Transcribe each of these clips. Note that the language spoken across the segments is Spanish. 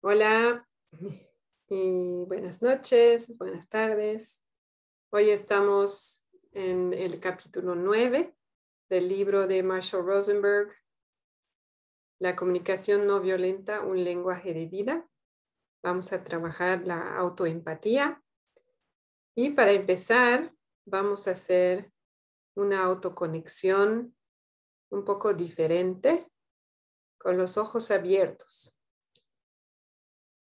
Hola y buenas noches, buenas tardes. Hoy estamos en el capítulo 9 del libro de Marshall Rosenberg, La comunicación no violenta, un lenguaje de vida. Vamos a trabajar la autoempatía. Y para empezar, vamos a hacer una autoconexión un poco diferente con los ojos abiertos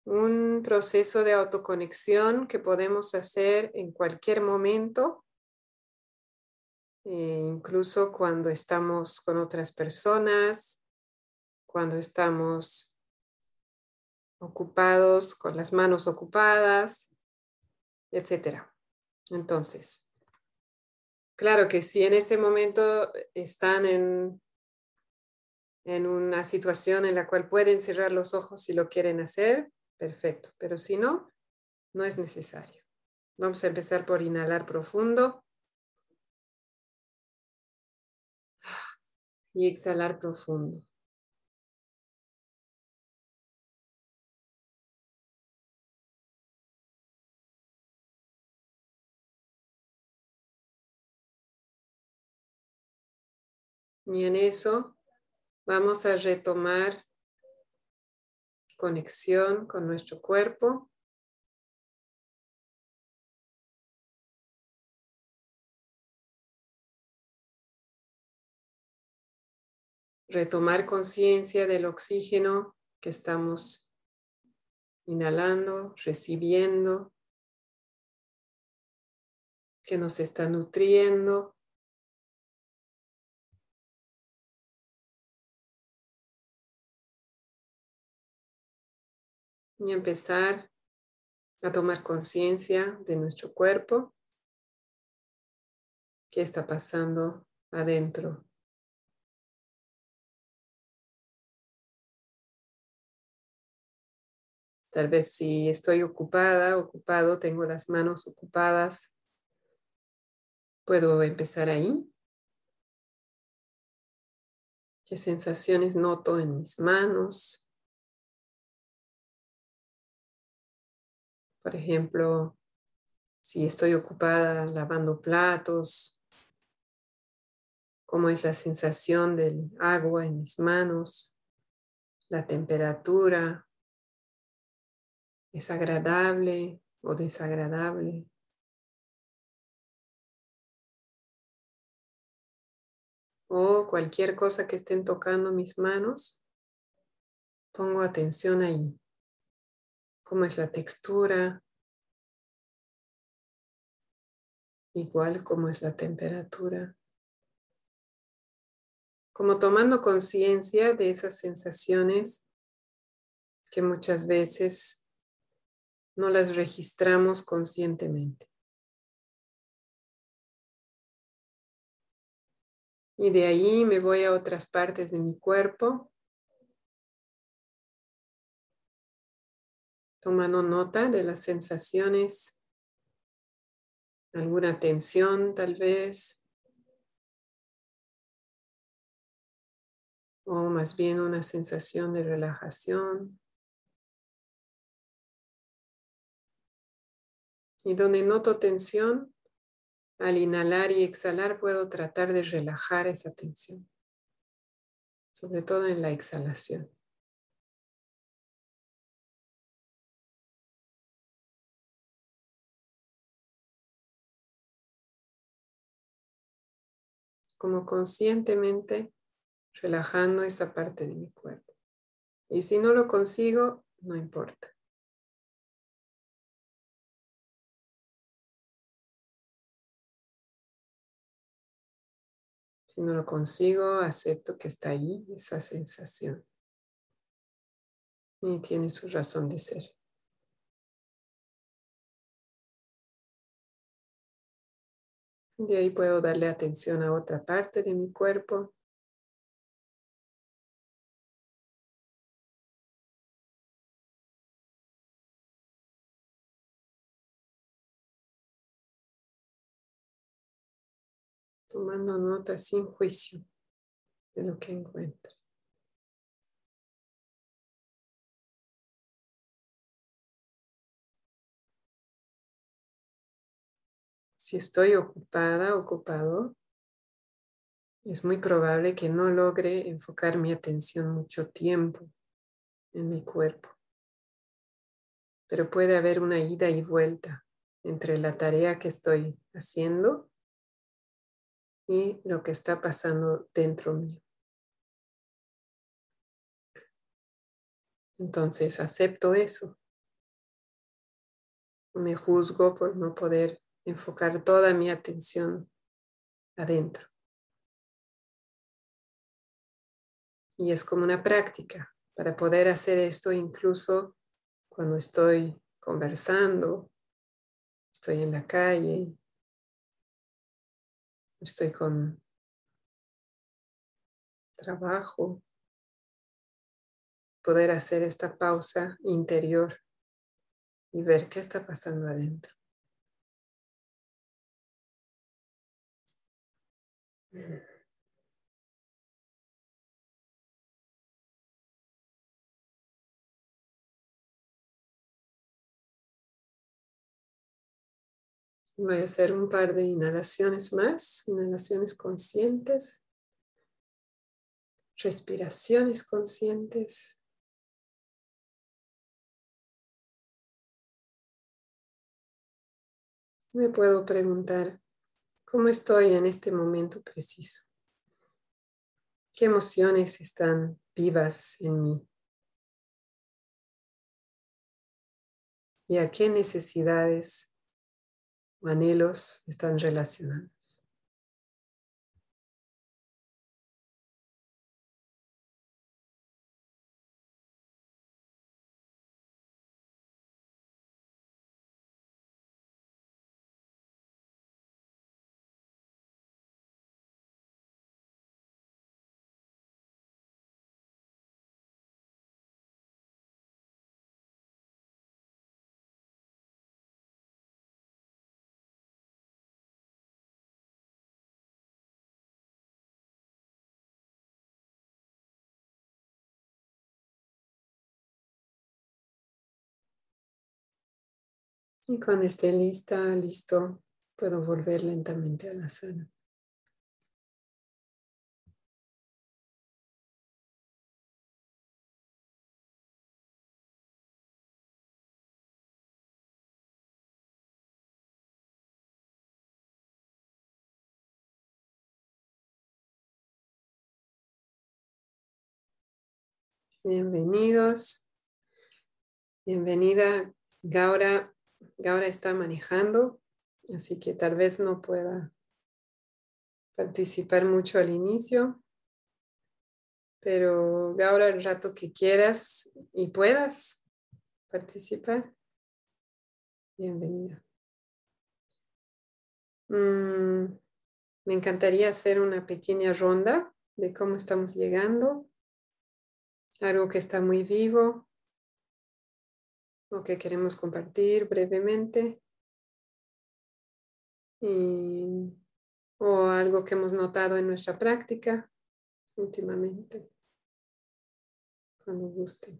un proceso de autoconexión que podemos hacer en cualquier momento, eh, incluso cuando estamos con otras personas, cuando estamos ocupados, con las manos ocupadas, etc. Entonces, claro que si en este momento están en, en una situación en la cual pueden cerrar los ojos si lo quieren hacer, Perfecto, pero si no, no es necesario. Vamos a empezar por inhalar profundo y exhalar profundo. Y en eso vamos a retomar conexión con nuestro cuerpo. Retomar conciencia del oxígeno que estamos inhalando, recibiendo, que nos está nutriendo. Y empezar a tomar conciencia de nuestro cuerpo, qué está pasando adentro. Tal vez si estoy ocupada, ocupado, tengo las manos ocupadas, puedo empezar ahí. ¿Qué sensaciones noto en mis manos? Por ejemplo, si estoy ocupada lavando platos, cómo es la sensación del agua en mis manos, la temperatura, es agradable o desagradable. O cualquier cosa que estén tocando mis manos, pongo atención ahí cómo es la textura, igual cómo es la temperatura. Como tomando conciencia de esas sensaciones que muchas veces no las registramos conscientemente. Y de ahí me voy a otras partes de mi cuerpo tomando nota de las sensaciones, alguna tensión tal vez, o más bien una sensación de relajación. Y donde noto tensión, al inhalar y exhalar puedo tratar de relajar esa tensión, sobre todo en la exhalación. Como conscientemente relajando esa parte de mi cuerpo. Y si no lo consigo, no importa. Si no lo consigo, acepto que está ahí esa sensación. Y tiene su razón de ser. De ahí puedo darle atención a otra parte de mi cuerpo. Tomando nota sin juicio de lo que encuentro. Si estoy ocupada, ocupado, es muy probable que no logre enfocar mi atención mucho tiempo en mi cuerpo. Pero puede haber una ida y vuelta entre la tarea que estoy haciendo y lo que está pasando dentro mío. Entonces acepto eso. Me juzgo por no poder enfocar toda mi atención adentro. Y es como una práctica para poder hacer esto incluso cuando estoy conversando, estoy en la calle, estoy con trabajo, poder hacer esta pausa interior y ver qué está pasando adentro. Voy a hacer un par de inhalaciones más, inhalaciones conscientes, respiraciones conscientes. Me puedo preguntar, ¿cómo estoy en este momento preciso? ¿Qué emociones están vivas en mí? ¿Y a qué necesidades anhelos están relacionados. Y cuando esté lista, listo, puedo volver lentamente a la sala. Bienvenidos. Bienvenida, Gaura Gaura está manejando, así que tal vez no pueda participar mucho al inicio. Pero Gaura, el rato que quieras y puedas participar, bienvenida. Mm, me encantaría hacer una pequeña ronda de cómo estamos llegando. Algo que está muy vivo, que queremos compartir brevemente. o algo que hemos notado en nuestra práctica últimamente. Cuando guste.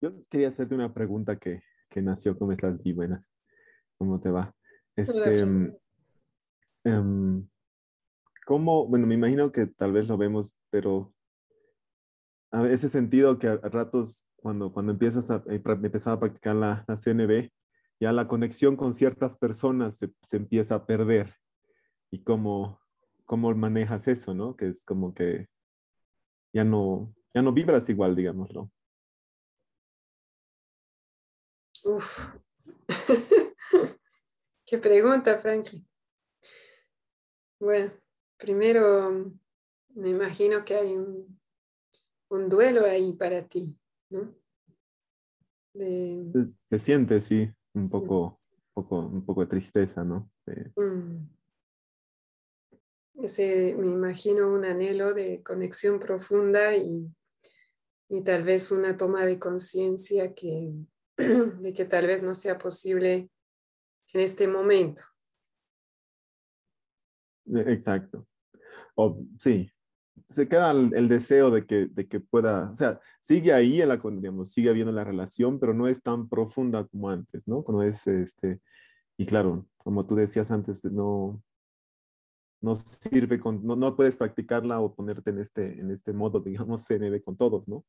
Yo quería hacerte una pregunta que, que nació. ¿Cómo estás? Y buenas. ¿Cómo te va? Este, um, ¿Cómo? Bueno, me imagino que tal vez lo vemos, pero a ese sentido que a, ratos cuando, cuando empiezas a, eh, empezar a practicar la, la, CNB, ya la conexión con ciertas personas se, se, empieza a perder. Y cómo, cómo manejas eso, ¿no? Que es como que ya no, ya no vibras igual, digámoslo. Uf. Qué pregunta, Frankie. Bueno, primero me imagino que hay un un duelo ahí para ti, ¿no? Se, siente, sí, un poco, poco, un poco de tristeza, ¿no? Mm. Ese, me imagino un anhelo de conexión profunda y, y tal vez una toma de conciencia que, de que tal vez no sea posible en este momento. Exacto. O, sí, se queda el, deseo de que, de que pueda, o sea, sigue ahí, en la, digamos, sigue habiendo la relación, pero no es tan profunda como antes, ¿no? Cuando es, este, y claro, como tú decías antes, no, no sirve, con, no, no puedes practicarla o ponerte en este, en este modo, digamos, CNB con todos, ¿no?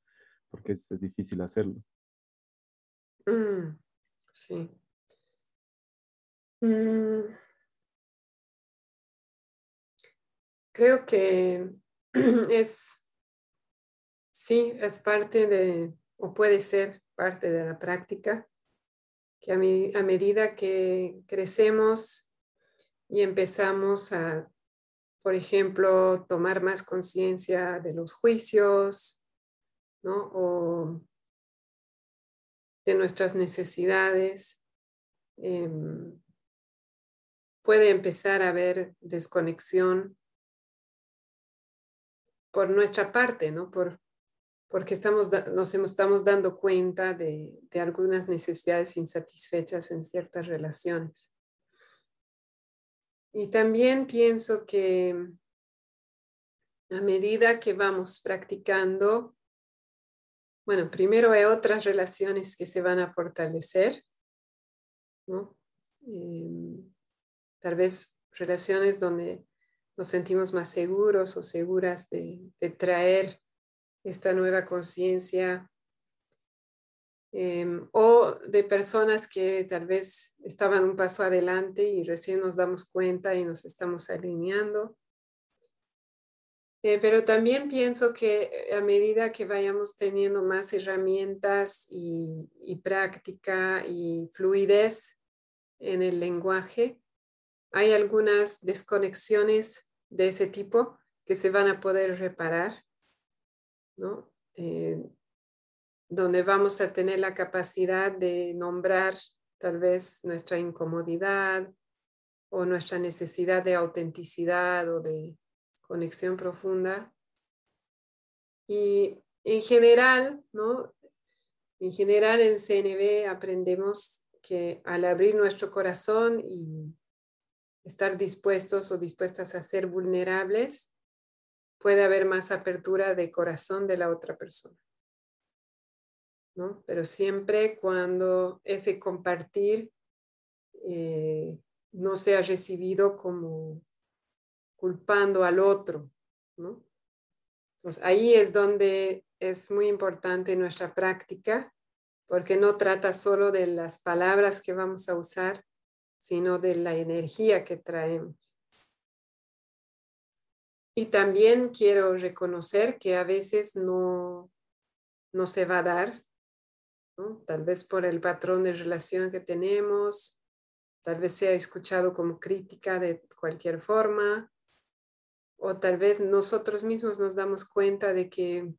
Porque es, difícil hacerlo. Mm, sí. Mm. Creo que es, sí, es parte de, o puede ser parte de la práctica, que a, a medida que crecemos y empezamos a, por ejemplo, tomar más conciencia de los juicios, ¿no? O de nuestras necesidades, em, puede empezar a haber desconexión por nuestra parte, ¿no? Por, porque estamos, nos estamos dando cuenta de, algunas necesidades insatisfechas en ciertas relaciones. Y también pienso que a medida que vamos practicando, bueno, primero hay otras relaciones que se van a fortalecer, ¿no? Em, tal vez relaciones donde nos sentimos más seguros o seguras de, traer esta nueva conciencia em, o de personas que tal vez estaban un paso adelante y recién nos damos cuenta y nos estamos alineando. Eh, pero también pienso que a medida que vayamos teniendo más herramientas y, y práctica y fluidez en el lenguaje, hay algunas desconexiones de ese tipo que se van a poder reparar, ¿no? Eh, donde vamos a tener la capacidad de nombrar tal vez nuestra incomodidad o nuestra necesidad de autenticidad o de conexión profunda. Y en general, ¿no? En general en CNB aprendemos que al abrir nuestro corazón y estar dispuestos o dispuestas a ser vulnerables, puede haber más apertura de corazón de la otra persona. ¿no? Pero siempre cuando ese compartir eh, no sea recibido como culpando al otro, ¿no? Pues ahí es donde es muy importante nuestra práctica, porque no trata solo de las palabras que vamos a usar, sino de la energía que traemos. Y también quiero reconocer que a veces no, no se va a dar, tal vez por el patrón de relación que tenemos, tal vez sea escuchado como crítica de cualquier forma, o tal vez nosotros mismos nos damos cuenta de que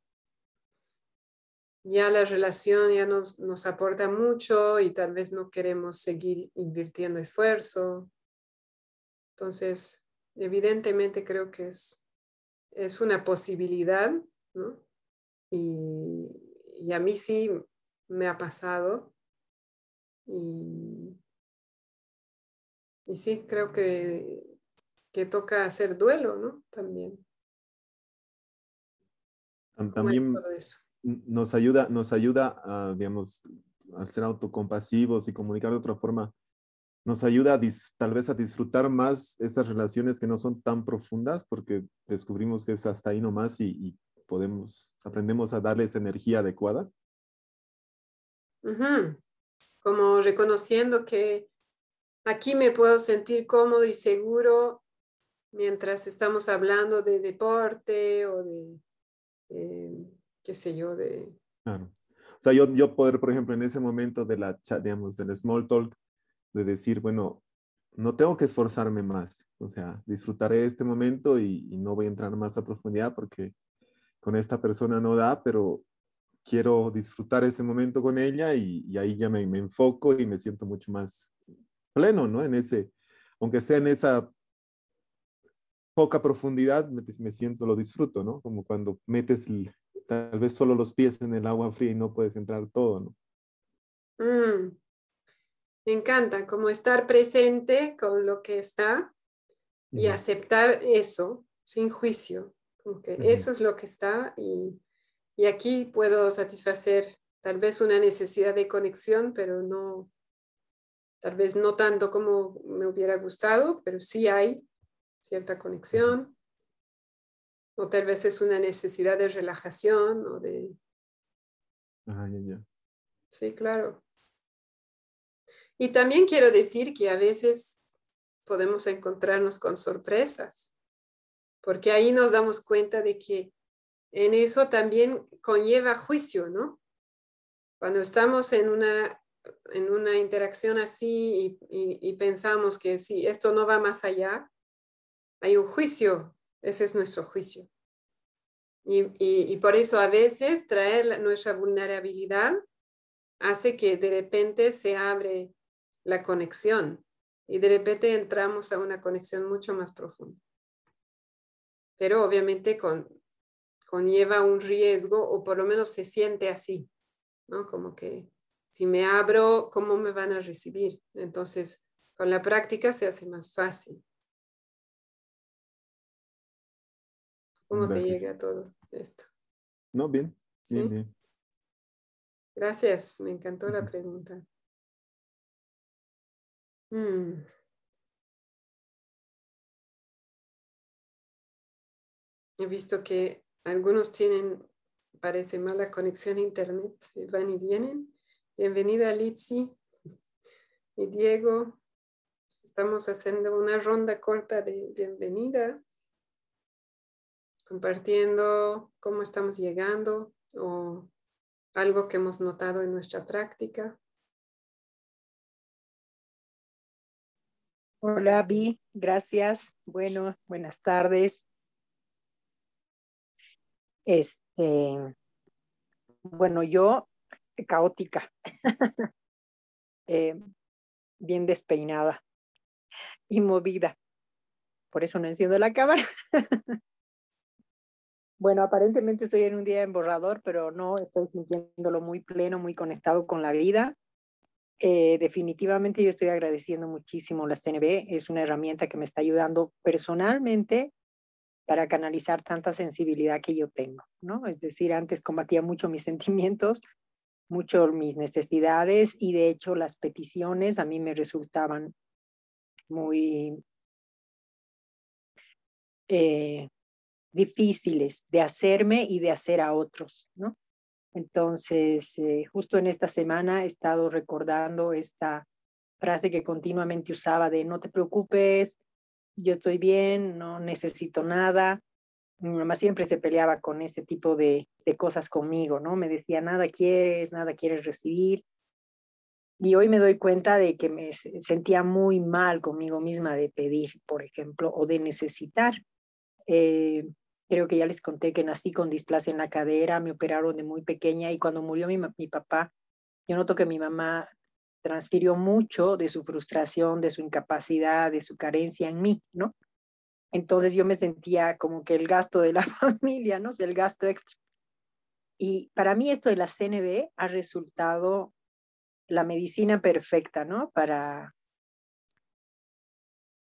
ya la relación ya nos, nos aporta mucho y tal vez no queremos seguir invirtiendo esfuerzo. Entonces, evidentemente creo que es, es una posibilidad, ¿no? Y, y, a mí sí me ha pasado. Y, y sí, creo que, que toca hacer duelo, ¿no? También. También, todo eso? Nos ayuda, nos ayuda a, digamos, al ser autocompasivos y comunicar de otra forma, nos ayuda tal vez a disfrutar más esas relaciones que no son tan profundas porque descubrimos que es hasta ahí nomás y, y podemos, aprendemos a darles energía adecuada. Como reconociendo que aquí me puedo sentir cómodo y seguro mientras estamos hablando de deporte o de... Eh, qué sé yo, de... Claro. O sea, yo, yo poder, por ejemplo, en ese momento de la chat, digamos, del small talk, de decir, bueno, no tengo que esforzarme más, o sea, disfrutaré este momento y, no voy a entrar más a profundidad porque con esta persona no da, pero quiero disfrutar ese momento con ella y, y ahí ya me, me, enfoco y me siento mucho más pleno, ¿no? En ese, aunque sea en esa poca profundidad, me, me siento, lo disfruto, ¿no? Como cuando metes el, tal vez solo los pies en el agua fría y no puedes entrar todo, ¿no? Mm. Me encanta, como estar presente con lo que está y aceptar eso sin juicio, Como que eso es lo que está y, y aquí puedo satisfacer tal vez una necesidad de conexión, pero no, tal vez no tanto como me hubiera gustado, pero sí hay cierta conexión. O tal vez es una necesidad de relajación o de... Ah, ya, ya. Sí, claro. Y también quiero decir que a veces podemos encontrarnos con sorpresas, porque ahí nos damos cuenta de que en eso también conlleva juicio, ¿no? Cuando estamos en una, en una interacción así y, pensamos que si esto no va más allá, hay un juicio, ese es nuestro juicio. Y, y, por eso a veces traer nuestra vulnerabilidad hace que de repente se abre la conexión y de repente entramos a una conexión mucho más profunda. Pero obviamente con, conlleva un riesgo o por lo menos se siente así, ¿no? Como que si me abro, ¿cómo me van a recibir? Entonces, con la práctica se hace más fácil. ¿Cómo te llega todo esto? No, bien, bien, bien. Gracias, me encantó la pregunta. Mm. He visto que algunos tienen, parece mala conexión a internet, van y vienen. Bienvenida Litsi y Diego. Estamos haciendo una ronda corta de bienvenida, compartiendo cómo estamos llegando o algo que hemos notado en nuestra práctica. Hola, Vi, gracias. Bueno, buenas tardes. Este, bueno, yo caótica, eh, bien despeinada y movida. Por eso no enciendo la cámara. bueno, aparentemente estoy en un día emborrador, pero no estoy sintiéndolo muy pleno, muy conectado con la vida. Eh, definitivamente yo estoy agradeciendo muchísimo la CNB. Es una herramienta que me está ayudando personalmente para canalizar tanta sensibilidad que yo tengo, ¿no? Es decir, antes combatía mucho mis sentimientos, mucho mis necesidades y de hecho las peticiones a mí me resultaban muy eh, difíciles de hacerme y de hacer a otros, ¿no? Entonces, eh, justo en esta semana he estado recordando esta frase que continuamente usaba de no te preocupes, yo estoy bien, no necesito nada. Mi mamá siempre se peleaba con ese tipo de, de cosas conmigo, ¿no? Me decía, nada quieres, nada quieres recibir. Y hoy me doy cuenta de que me sentía muy mal conmigo misma de pedir, por ejemplo, o de necesitar. Eh, Creo que ya les conté que nací con displasia en la cadera, me operaron de muy pequeña y cuando murió mi, mi papá, yo noto que mi mamá transfirió mucho de su frustración, de su incapacidad, de su carencia en mí, ¿no? Entonces yo me sentía como que el gasto de la familia, ¿no? O el gasto extra. Y para mí esto de la CNB ha resultado la medicina perfecta, ¿no? Para,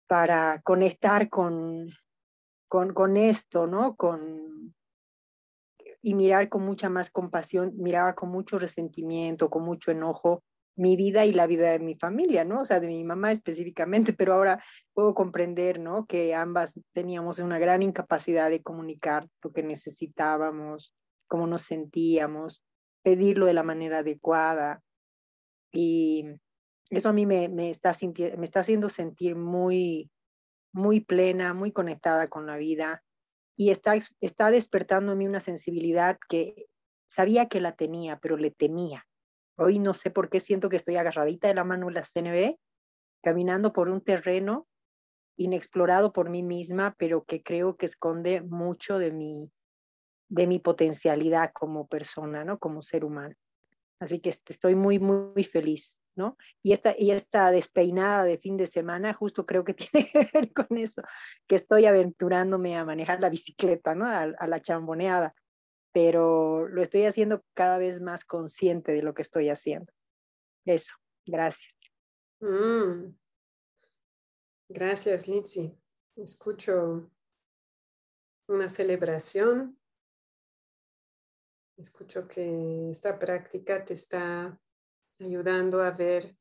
para conectar con, con, con esto, ¿no? Con, y mirar con mucha más compasión, miraba con mucho resentimiento, con mucho enojo mi vida y la vida de mi familia, ¿no? O sea, de mi mamá específicamente, pero ahora puedo comprender, ¿no? Que ambas teníamos una gran incapacidad de comunicar lo que necesitábamos, cómo nos sentíamos, pedirlo de la manera adecuada. Y eso a mí me, me, está, me está haciendo sentir muy, muy plena, muy conectada con la vida y está, está despertando en mí una sensibilidad que sabía que la tenía, pero le temía. Hoy no sé por qué siento que estoy agarradita de la mano de la CNB, caminando por un terreno inexplorado por mí misma, pero que creo que esconde mucho de mi, de mi potencialidad como persona, ¿no? Como ser humano. Así que este, estoy muy, muy feliz ¿no? Y esta, y esta despeinada de fin de semana justo creo que tiene que ver con eso, que estoy aventurándome a manejar la bicicleta, ¿no? A, la chamboneada, pero lo estoy haciendo cada vez más consciente de lo que estoy haciendo. Eso, gracias. Mm. Gracias, Litsi. Escucho una celebración. Escucho que esta práctica te está ayudando a ver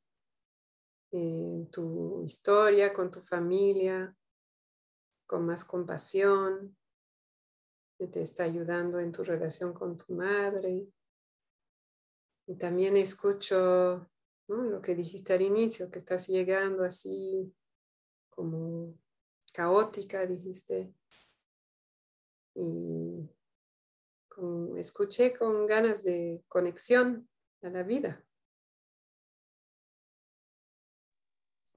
eh, tu historia con tu familia con más compasión, te está ayudando en tu relación con tu madre. Y también escucho lo que dijiste al inicio, que estás llegando así como caótica, dijiste. Y escuché con ganas de conexión a la vida.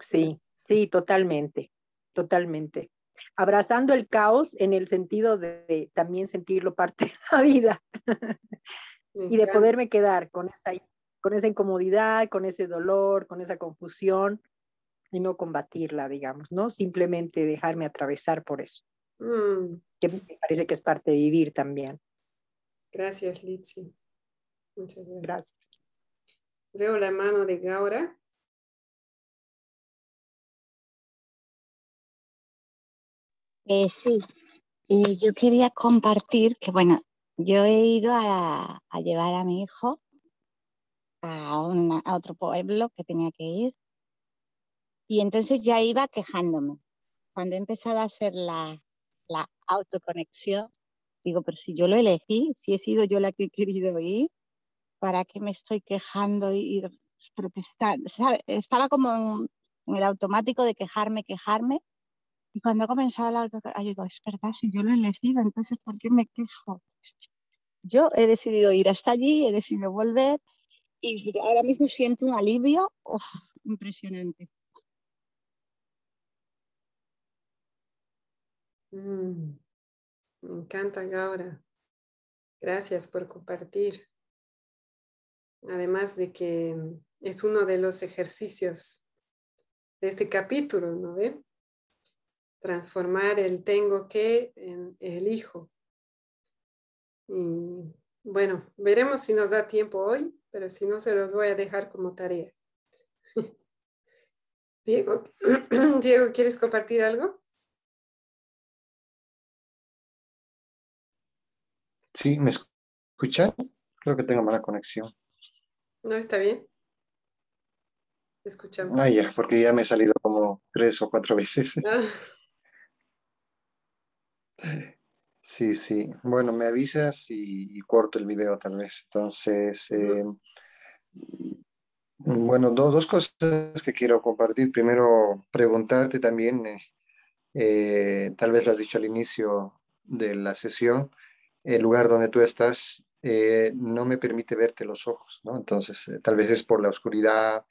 Sí, sí, totalmente, totalmente. Abrazando el caos en el sentido de, también sentirlo parte de la vida y de poderme quedar con esa, con esa incomodidad, con ese dolor, con esa confusión y no combatirla, digamos, ¿no? Simplemente dejarme atravesar por eso. Mm. Que me parece que es parte de vivir también. Gracias, Litsi. Muchas gracias. gracias. Veo la mano de Gaura. Eh, sí, y yo quería compartir que, bueno, yo he ido a, llevar a mi hijo a, otro pueblo que tenía que ir y entonces ya iba quejándome. Cuando he empezado a hacer la autoconexión, digo, pero si yo lo elegí, si he sido yo la que he querido ir, ¿para qué me estoy quejando y, protestando? Estaba como en el automático de quejarme, quejarme y cuando he comenzado la autocarga, digo, es verdad, si yo lo he elegido, entonces ¿por qué me quejo? Yo he decidido ir hasta allí, he decidido volver y ahora mismo siento un alivio impresionante. Mm, me encanta, Gaura. Gracias por compartir. Además de que es uno de los ejercicios de este capítulo, ¿no ve? Transformar el tengo que en el hijo. Y bueno, veremos si nos da tiempo hoy, pero si no, se los voy a dejar como tarea. Diego, Diego, ¿quieres compartir algo? Sí, ¿me escuchan? Creo que tengo mala conexión. No, está bien. escuchamos. Ah, ya, porque ya me he salido como tres o cuatro veces. Ah. Sí, sí. Bueno, me avisas y, corto el video tal vez. Entonces, eh, bueno, dos cosas que quiero compartir. Primero, preguntarte también, eh, eh, tal vez lo has dicho al inicio de la sesión, el lugar donde tú estás no me permite verte los ojos, ¿no? Entonces, tal vez es por la oscuridad,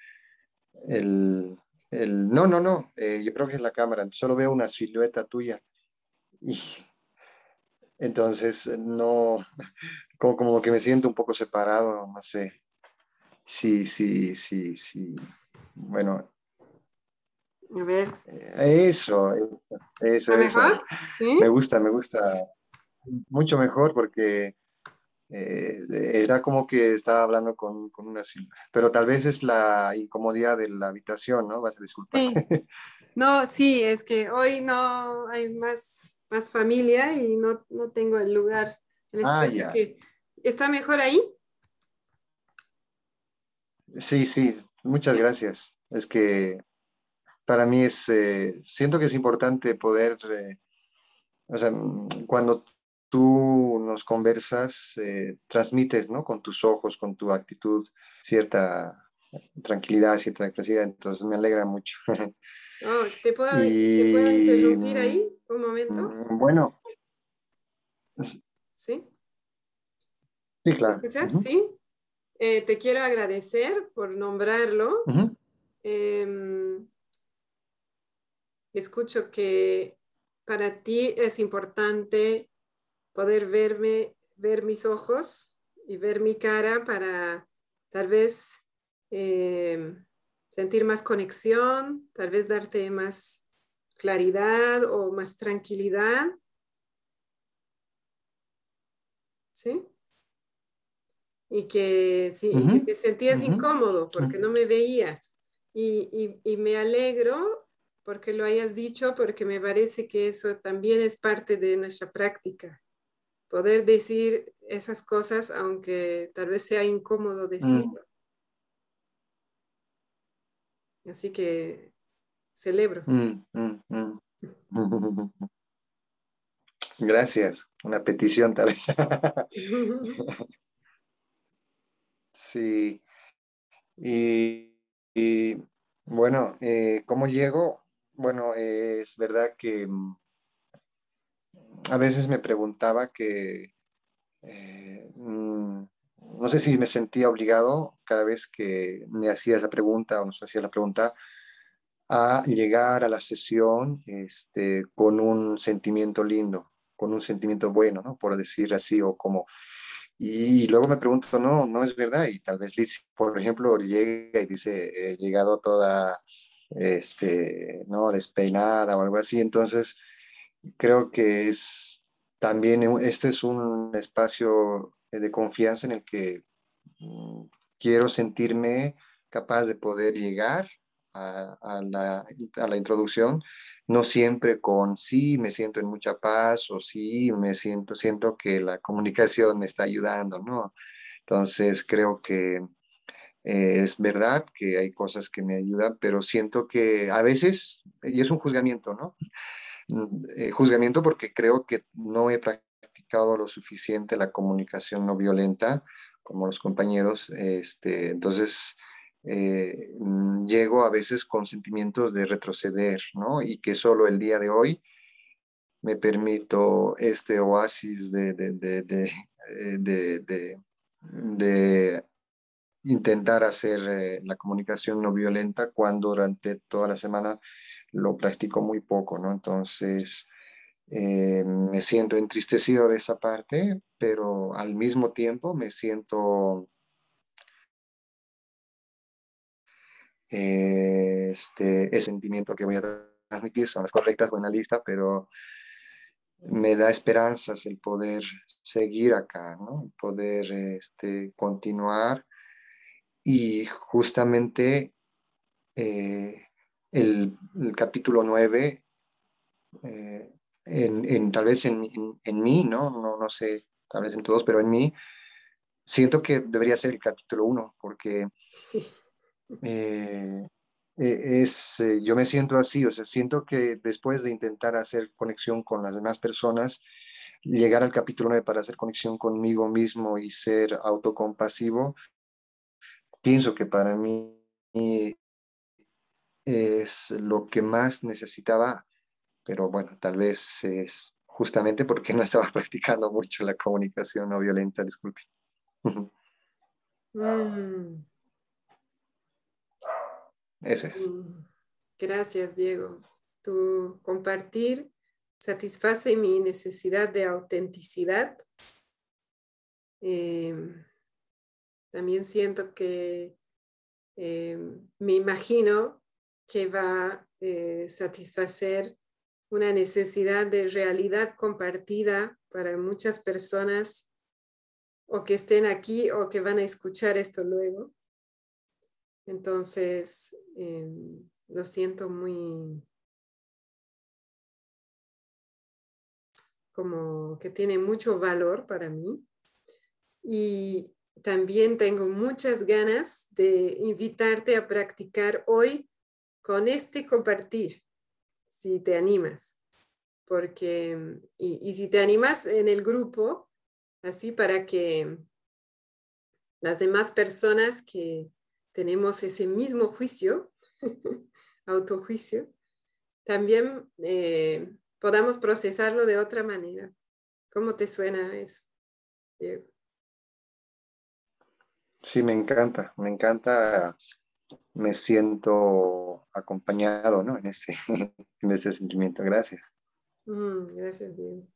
el, el... No, no, no, yo creo que es la cámara, solo veo una silueta tuya y entonces no, como, como que me siento un poco separado, no sé. Sí, sí, sí, sí. Bueno. A ver. Eso, eso, eso. Me gusta, me gusta mucho mejor porque eh, era como que estaba hablando con, con una pero tal vez es la incomodidad de la habitación, ¿no? Vas a disculpar. Sí. No, sí, es que hoy no hay más, más familia y no, no tengo el lugar. ah, ya. ¿Está mejor ahí? Sí, sí, muchas gracias. Es que para mí es, eh, siento que es importante poder, eh, o sea, cuando tú nos conversas, eh, transmites, ¿no? Con tus ojos, con tu actitud, cierta tranquilidad, cierta tranquilidad. Entonces me alegra mucho. Oh, ¿te, puedo, interrumpir ahí un momento? Mm, bueno. ¿Sí? Sí, claro. escuchas? Sí. Eh, te quiero agradecer por nombrarlo. Em, escucho que para ti es importante poder verme, ver mis ojos y ver mi cara para tal vez em, sentir más conexión, tal vez darte más claridad o más tranquilidad. ¿Sí? Y que, sí, te sentías incómodo porque no me veías. Y, y, me alegro porque lo hayas dicho, porque me parece que eso también es parte de nuestra práctica. Poder decir esas cosas, aunque tal vez sea incómodo Mm. decirlo. Así que celebro. Mm, mm, mm. Gracias. Una petición tal vez. Sí. Y, y, bueno, eh, ¿cómo llego? Bueno, eh, es verdad que a veces me preguntaba que eh, no sé si me sentía obligado cada vez que me hacías la pregunta o nos hacías la pregunta a llegar a la sesión este, con un sentimiento lindo, con un sentimiento bueno, ¿no? Por decir así, o como... Y luego me pregunto, no, no es verdad. Y tal vez Liz, por ejemplo, llega y dice, he llegado toda, este, ¿no? Despeinada o algo así. Entonces, creo que es también, este es un espacio de confianza en el que mm, quiero sentirme capaz de poder llegar a, a, la, a, la, introducción, no siempre con sí, me siento en mucha paz o sí, me siento, siento que la comunicación me está ayudando, ¿no? Entonces creo que eh, es verdad que hay cosas que me ayudan, pero siento que a veces, y es un juzgamiento, ¿no? Eh, juzgamiento porque creo que no he practicado lo suficiente la comunicación no violenta como los compañeros, este, entonces eh, llego a veces con sentimientos de retroceder, ¿no? Y que solo el día de hoy me permito este oasis de, de, de, de, de intentar hacer eh, la comunicación no violenta cuando durante toda la semana lo practico muy poco, ¿no? Entonces, eh, me siento entristecido de esa parte, pero al mismo tiempo me siento eh, este, ese sentimiento que voy a transmitir son las correctas, buena lista, pero me da esperanzas el poder seguir acá, ¿no? Poder este, continuar y justamente eh, el, el, capítulo 9, eh, en, en, tal vez en, en, en mí, ¿no? ¿no? No sé, tal vez en todos, pero en mí, siento que debería ser el capítulo 1, porque Sí. Eh, es, eh, yo me siento así, o sea, siento que después de intentar hacer conexión con las demás personas, llegar al capítulo 9 para hacer conexión conmigo mismo y ser autocompasivo, pienso que para mí es lo que más necesitaba, pero bueno, tal vez es justamente porque no estaba practicando mucho la comunicación no violenta, disculpe. Mm. Gracias, Diego. Tu compartir satisface mi necesidad de autenticidad. Eh, también siento que eh, me imagino que va a eh, satisfacer una necesidad de realidad compartida para muchas personas o que estén aquí o que van a escuchar esto luego. Entonces, eh, lo siento muy como que tiene mucho valor para mí. Y también tengo muchas ganas de invitarte a practicar hoy con este compartir, si te animas. Porque, y, y si te animas en el grupo, así para que las demás personas que tenemos ese mismo juicio, autojuicio, también eh, podamos procesarlo de otra manera. ¿Cómo te suena eso, Diego? Sí, me encanta, me encanta, me siento acompañado ¿no? en, ese, en ese sentimiento. Gracias. Mm, gracias, Diego.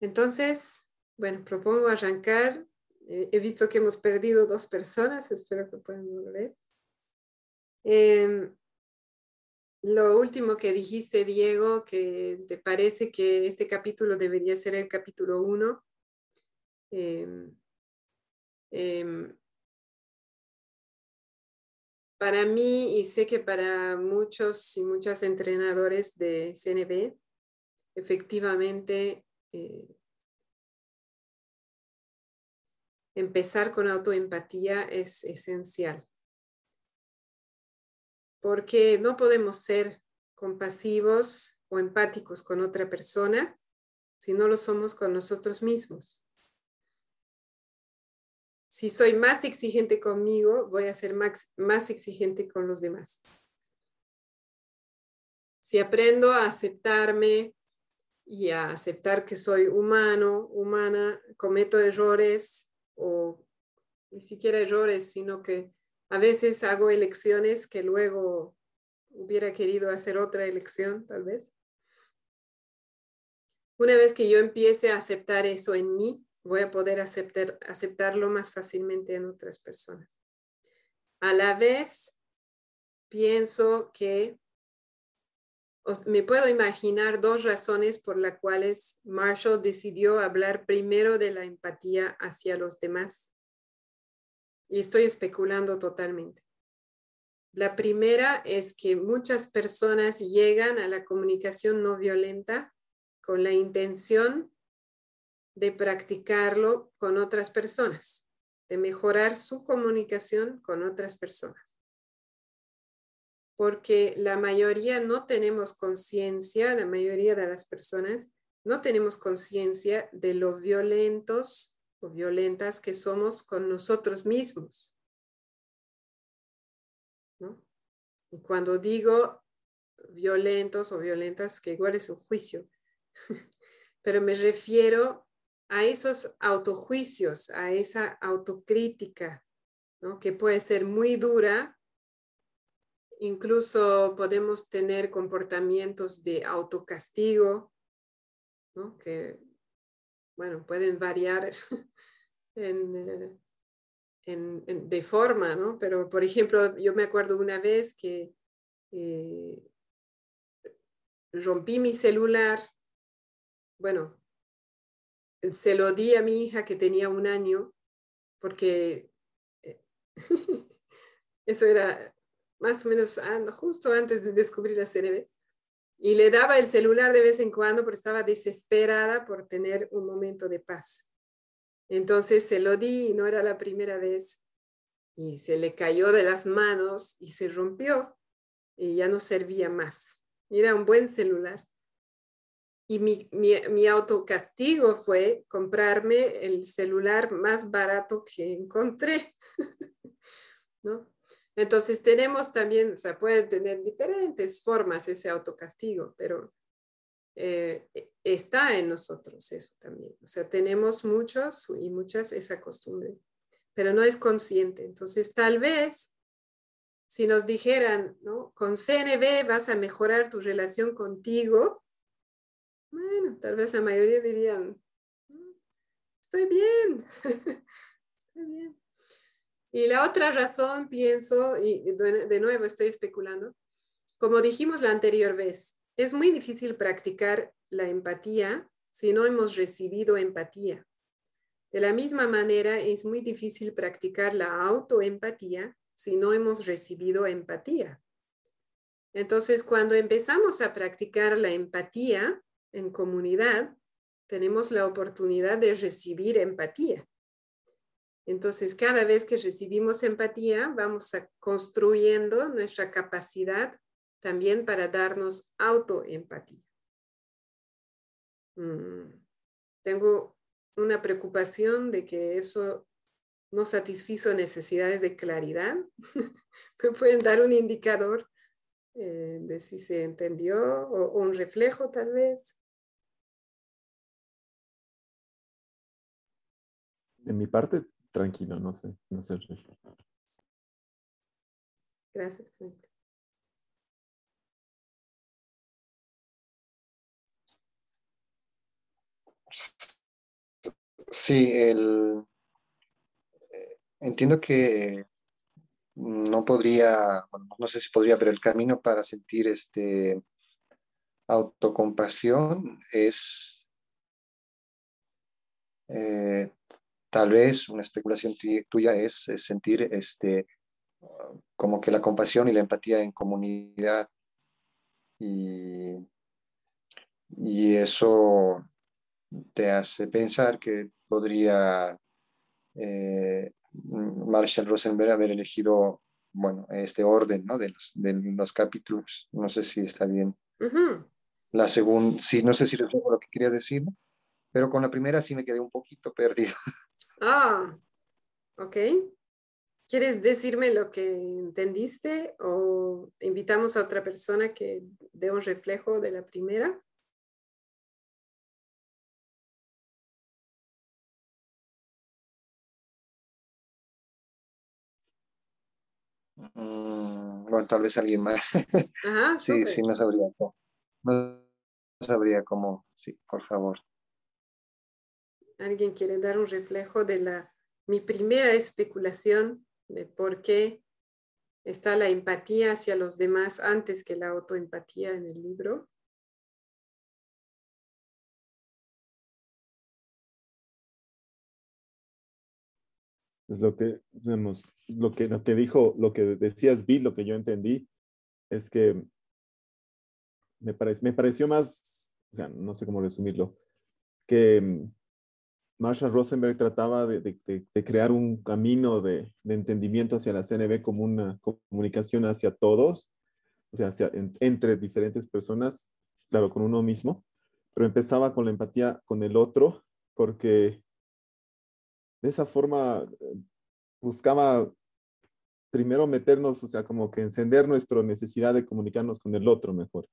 Entonces, bueno, propongo arrancar. Eh, he visto que hemos perdido dos personas, espero que puedan volver. Eh, lo último que dijiste, Diego, que te parece que este capítulo debería ser el capítulo 1. Eh, para mí y sé que para muchos y muchas entrenadores de CNB, efectivamente eh, empezar con autoempatía es esencial. Porque no podemos ser compasivos o empáticos con otra persona si no lo somos con nosotros mismos. Si soy más exigente conmigo, voy a ser más, más exigente con los demás. Si aprendo a aceptarme y a aceptar que soy humano, humana, cometo errores o ni siquiera errores, sino que a veces hago elecciones que luego hubiera querido hacer otra elección, tal vez. Una vez que yo empiece a aceptar eso en mí, voy a poder aceptar, aceptarlo más fácilmente en otras personas. A la vez, pienso que me puedo imaginar dos razones por las cuales Marshall decidió hablar primero de la empatía hacia los demás. Y estoy especulando totalmente. La primera es que muchas personas llegan a la comunicación no violenta con la intención de practicarlo con otras personas, de mejorar su comunicación con otras personas. Porque la mayoría no tenemos conciencia, la mayoría de las personas no tenemos conciencia de lo violentos o violentas que somos con nosotros mismos. Y cuando digo violentos o violentas, que igual es un juicio, pero me refiero a esos autojuicios, a esa autocrítica, ¿no? que puede ser muy dura. Incluso podemos tener comportamientos de autocastigo, ¿no? que, bueno, pueden variar en, en, de forma, ¿no? Pero, por ejemplo, yo me acuerdo una vez que eh, rompí mi celular bueno, se lo di a mi hija que tenía un año, porque eh, eso era más o menos justo antes de descubrir la CNB. Y le daba el celular de vez en cuando porque estaba desesperada por tener un momento de paz. Entonces se lo di y no era la primera vez. Y se le cayó de las manos y se rompió y ya no servía más. Era un buen celular. Y mi, mi, autocastigo fue comprarme el celular más barato que encontré. ¿no? Entonces tenemos también, o sea, pueden tener diferentes formas ese autocastigo, pero eh, está en nosotros eso también. O sea, tenemos muchos y muchas esa costumbre, pero no es consciente. Entonces, tal vez si nos dijeran, ¿no? Con CNB vas a mejorar tu relación contigo, bueno, tal vez la mayoría dirían, mm, estoy bien, estoy bien. Y la otra razón, pienso, y de nuevo estoy especulando, como dijimos la anterior vez, es muy difícil practicar la empatía si no hemos recibido empatía. De la misma manera, es muy difícil practicar la autoempatía si no hemos recibido empatía. Entonces, cuando empezamos a practicar la empatía, en comunidad, tenemos la oportunidad de recibir empatía. Entonces, cada vez que recibimos empatía, vamos construyendo nuestra capacidad también para darnos autoempatía. Mm, tengo una preocupación de que eso no satisfizo necesidades de claridad. ¿Me pueden dar un indicador eh, de si se entendió o un reflejo tal vez? de mi parte, tranquilo, no sé, no sé el resto. Gracias, Sí, el, eh, entiendo que no podría, no sé si podría, pero el camino para sentir este autocompasión es eh, Tal vez una especulación tuya es, sentir este, como que la compasión y la empatía en comunidad. Y, y eso te hace pensar que podría eh, Marshall Rosenberg haber elegido, bueno, este orden ¿no? de, los, de los capítulos. No sé si está bien. La segunda, sí, no sé si lo que quería decir, pero con la primera sí me quedé un poquito perdido. Ah, ok. ¿Quieres decirme lo que entendiste o invitamos a otra persona que dé un reflejo de la primera? Mm, bueno, tal vez alguien más. sí, sí, no sabría cómo. No sabría cómo. Sí, por favor. ¿Alguien quiere dar un reflejo de la mi primera especulación de por qué está la empatía hacia los demás antes que la autoempatía en el libro? Es lo que, digamos, lo que, lo dijo, lo que decías, Vi, lo que yo entendí, es que me, me pareció más, o sea, no sé cómo resumirlo, que Marshall Rosenberg trataba de, de, crear un camino de, entendimiento hacia la CNB como una comunicación hacia todos, o sea, hacia, entre diferentes personas, claro, con uno mismo, pero empezaba con la empatía con el otro, porque de esa forma eh, buscaba primero meternos, o sea, como que encender nuestra necesidad de comunicarnos con el otro mejor.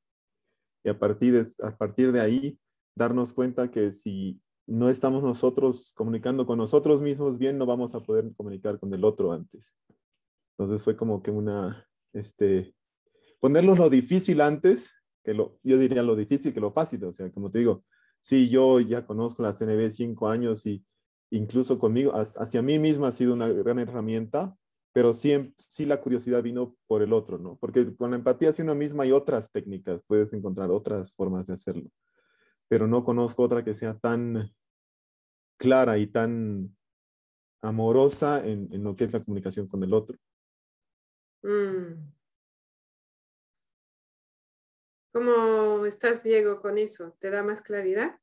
Y a partir de, a partir de ahí, darnos cuenta que si no estamos nosotros comunicando con nosotros mismos bien, no vamos a poder comunicar con el otro antes. Entonces fue como que una, este, ponerlo lo difícil antes, que lo, yo diría lo difícil que lo fácil, o sea, como te digo, sí, yo ya conozco la CNB cinco años y incluso conmigo, hacia mí misma ha sido una gran herramienta, pero sí, sí la curiosidad vino por el otro, ¿no? Porque con la empatía hacia uno misma hay otras técnicas, puedes encontrar otras formas de hacerlo, pero no conozco otra que sea tan clara y tan amorosa en, en lo que es la comunicación con el otro. Mm. ¿Cómo estás, Diego, con eso? ¿Te da más claridad?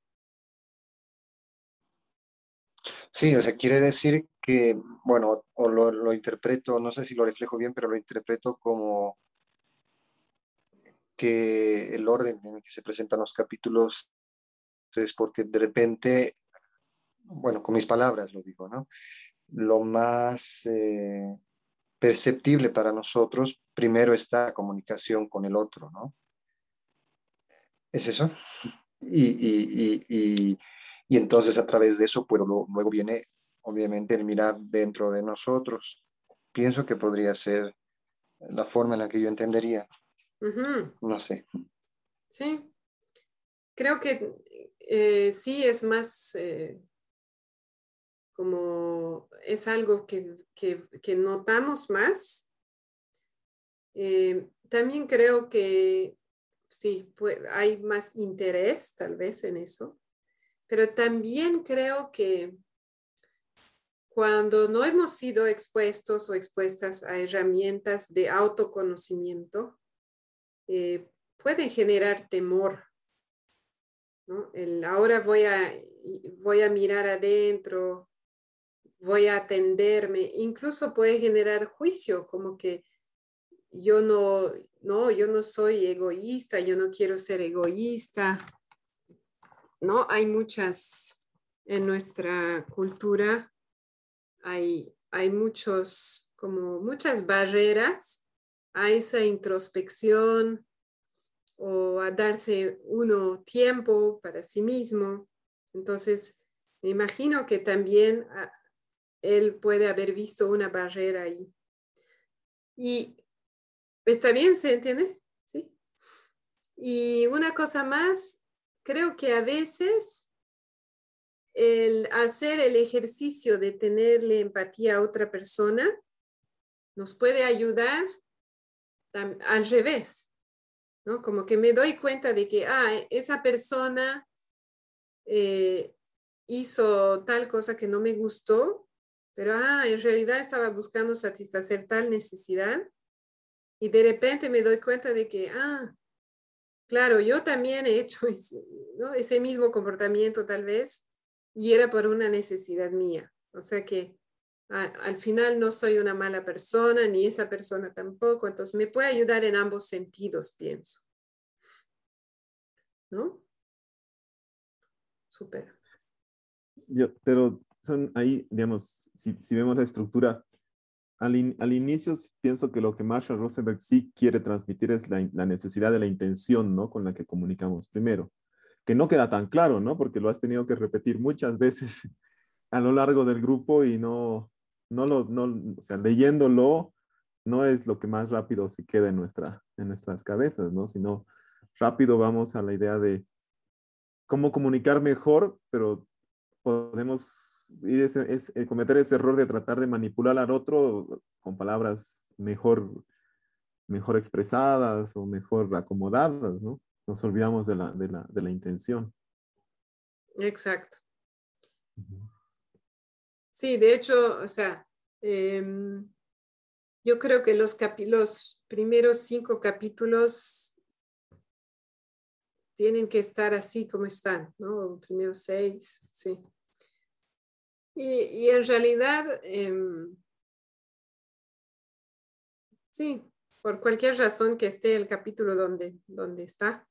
Sí, o sea, quiere decir que, bueno, o lo, interpreto, no sé si lo reflejo bien, pero lo interpreto como que el orden en el que se presentan los capítulos es porque de repente, bueno, con mis palabras lo digo, ¿no? Lo más eh, perceptible para nosotros, primero está la comunicación con el otro, ¿no? ¿Es eso? y y entonces a través de eso, pues luego viene obviamente el mirar dentro de nosotros. Pienso que podría ser la forma en la que yo entendería. No sé. Sí, creo que eh, sí es más eh, como es algo que, que, notamos más. Eh, también creo que sí, hay más interés tal vez en eso. Pero también creo que cuando no hemos sido expuestos o expuestas a herramientas de autoconocimiento, eh, puede generar temor. El, ahora voy a, voy a mirar adentro, voy a atenderme, incluso puede generar juicio, como que yo no, no, yo no soy egoísta, yo no quiero ser egoísta, ¿no? Hay muchas, en nuestra cultura, hay, hay muchos, como muchas barreras a esa introspección o a darse uno tiempo para sí mismo. Entonces, me imagino que también él puede haber visto una barrera ahí. Y está bien, ¿se entiende? Sí. Y una cosa más, creo que a veces el hacer el ejercicio de tenerle empatía a otra persona nos puede ayudar al revés, ¿no? Como que me doy cuenta de que, ah, esa persona eh, hizo tal cosa que no me gustó, pero ah, en realidad estaba buscando satisfacer tal necesidad y de repente me doy cuenta de que, ah, claro, yo también he hecho ese, ese mismo comportamiento tal vez y era por una necesidad mía. O sea que al final no soy una mala persona, ni esa persona tampoco, entonces me puede ayudar en ambos sentidos, pienso. ¿No? Súper. pero son ahí, digamos, si, vemos la estructura, al, inicio pienso que lo que Marshall Rosenberg sí quiere transmitir es la, la, necesidad de la intención, ¿no? Con la que comunicamos primero, que no queda tan claro, ¿no? Porque lo has tenido que repetir muchas veces a lo largo del grupo y no, no lo, no, o sea, leyéndolo no es lo que más rápido se queda en, nuestra, en nuestras cabezas, ¿no? Sino rápido vamos a la idea de cómo comunicar mejor, pero podemos ir es, eh, cometer ese error de tratar de manipular al otro con palabras mejor, mejor expresadas o mejor acomodadas, ¿no? Nos olvidamos de la, de la, de la intención. Exacto. Sí, de hecho, o sea, em, yo creo que los, los primeros cinco capítulos tienen que estar así como están, ¿no? Primeros seis, sí. Y, en realidad, em, sí, por cualquier razón que esté el capítulo donde, donde está,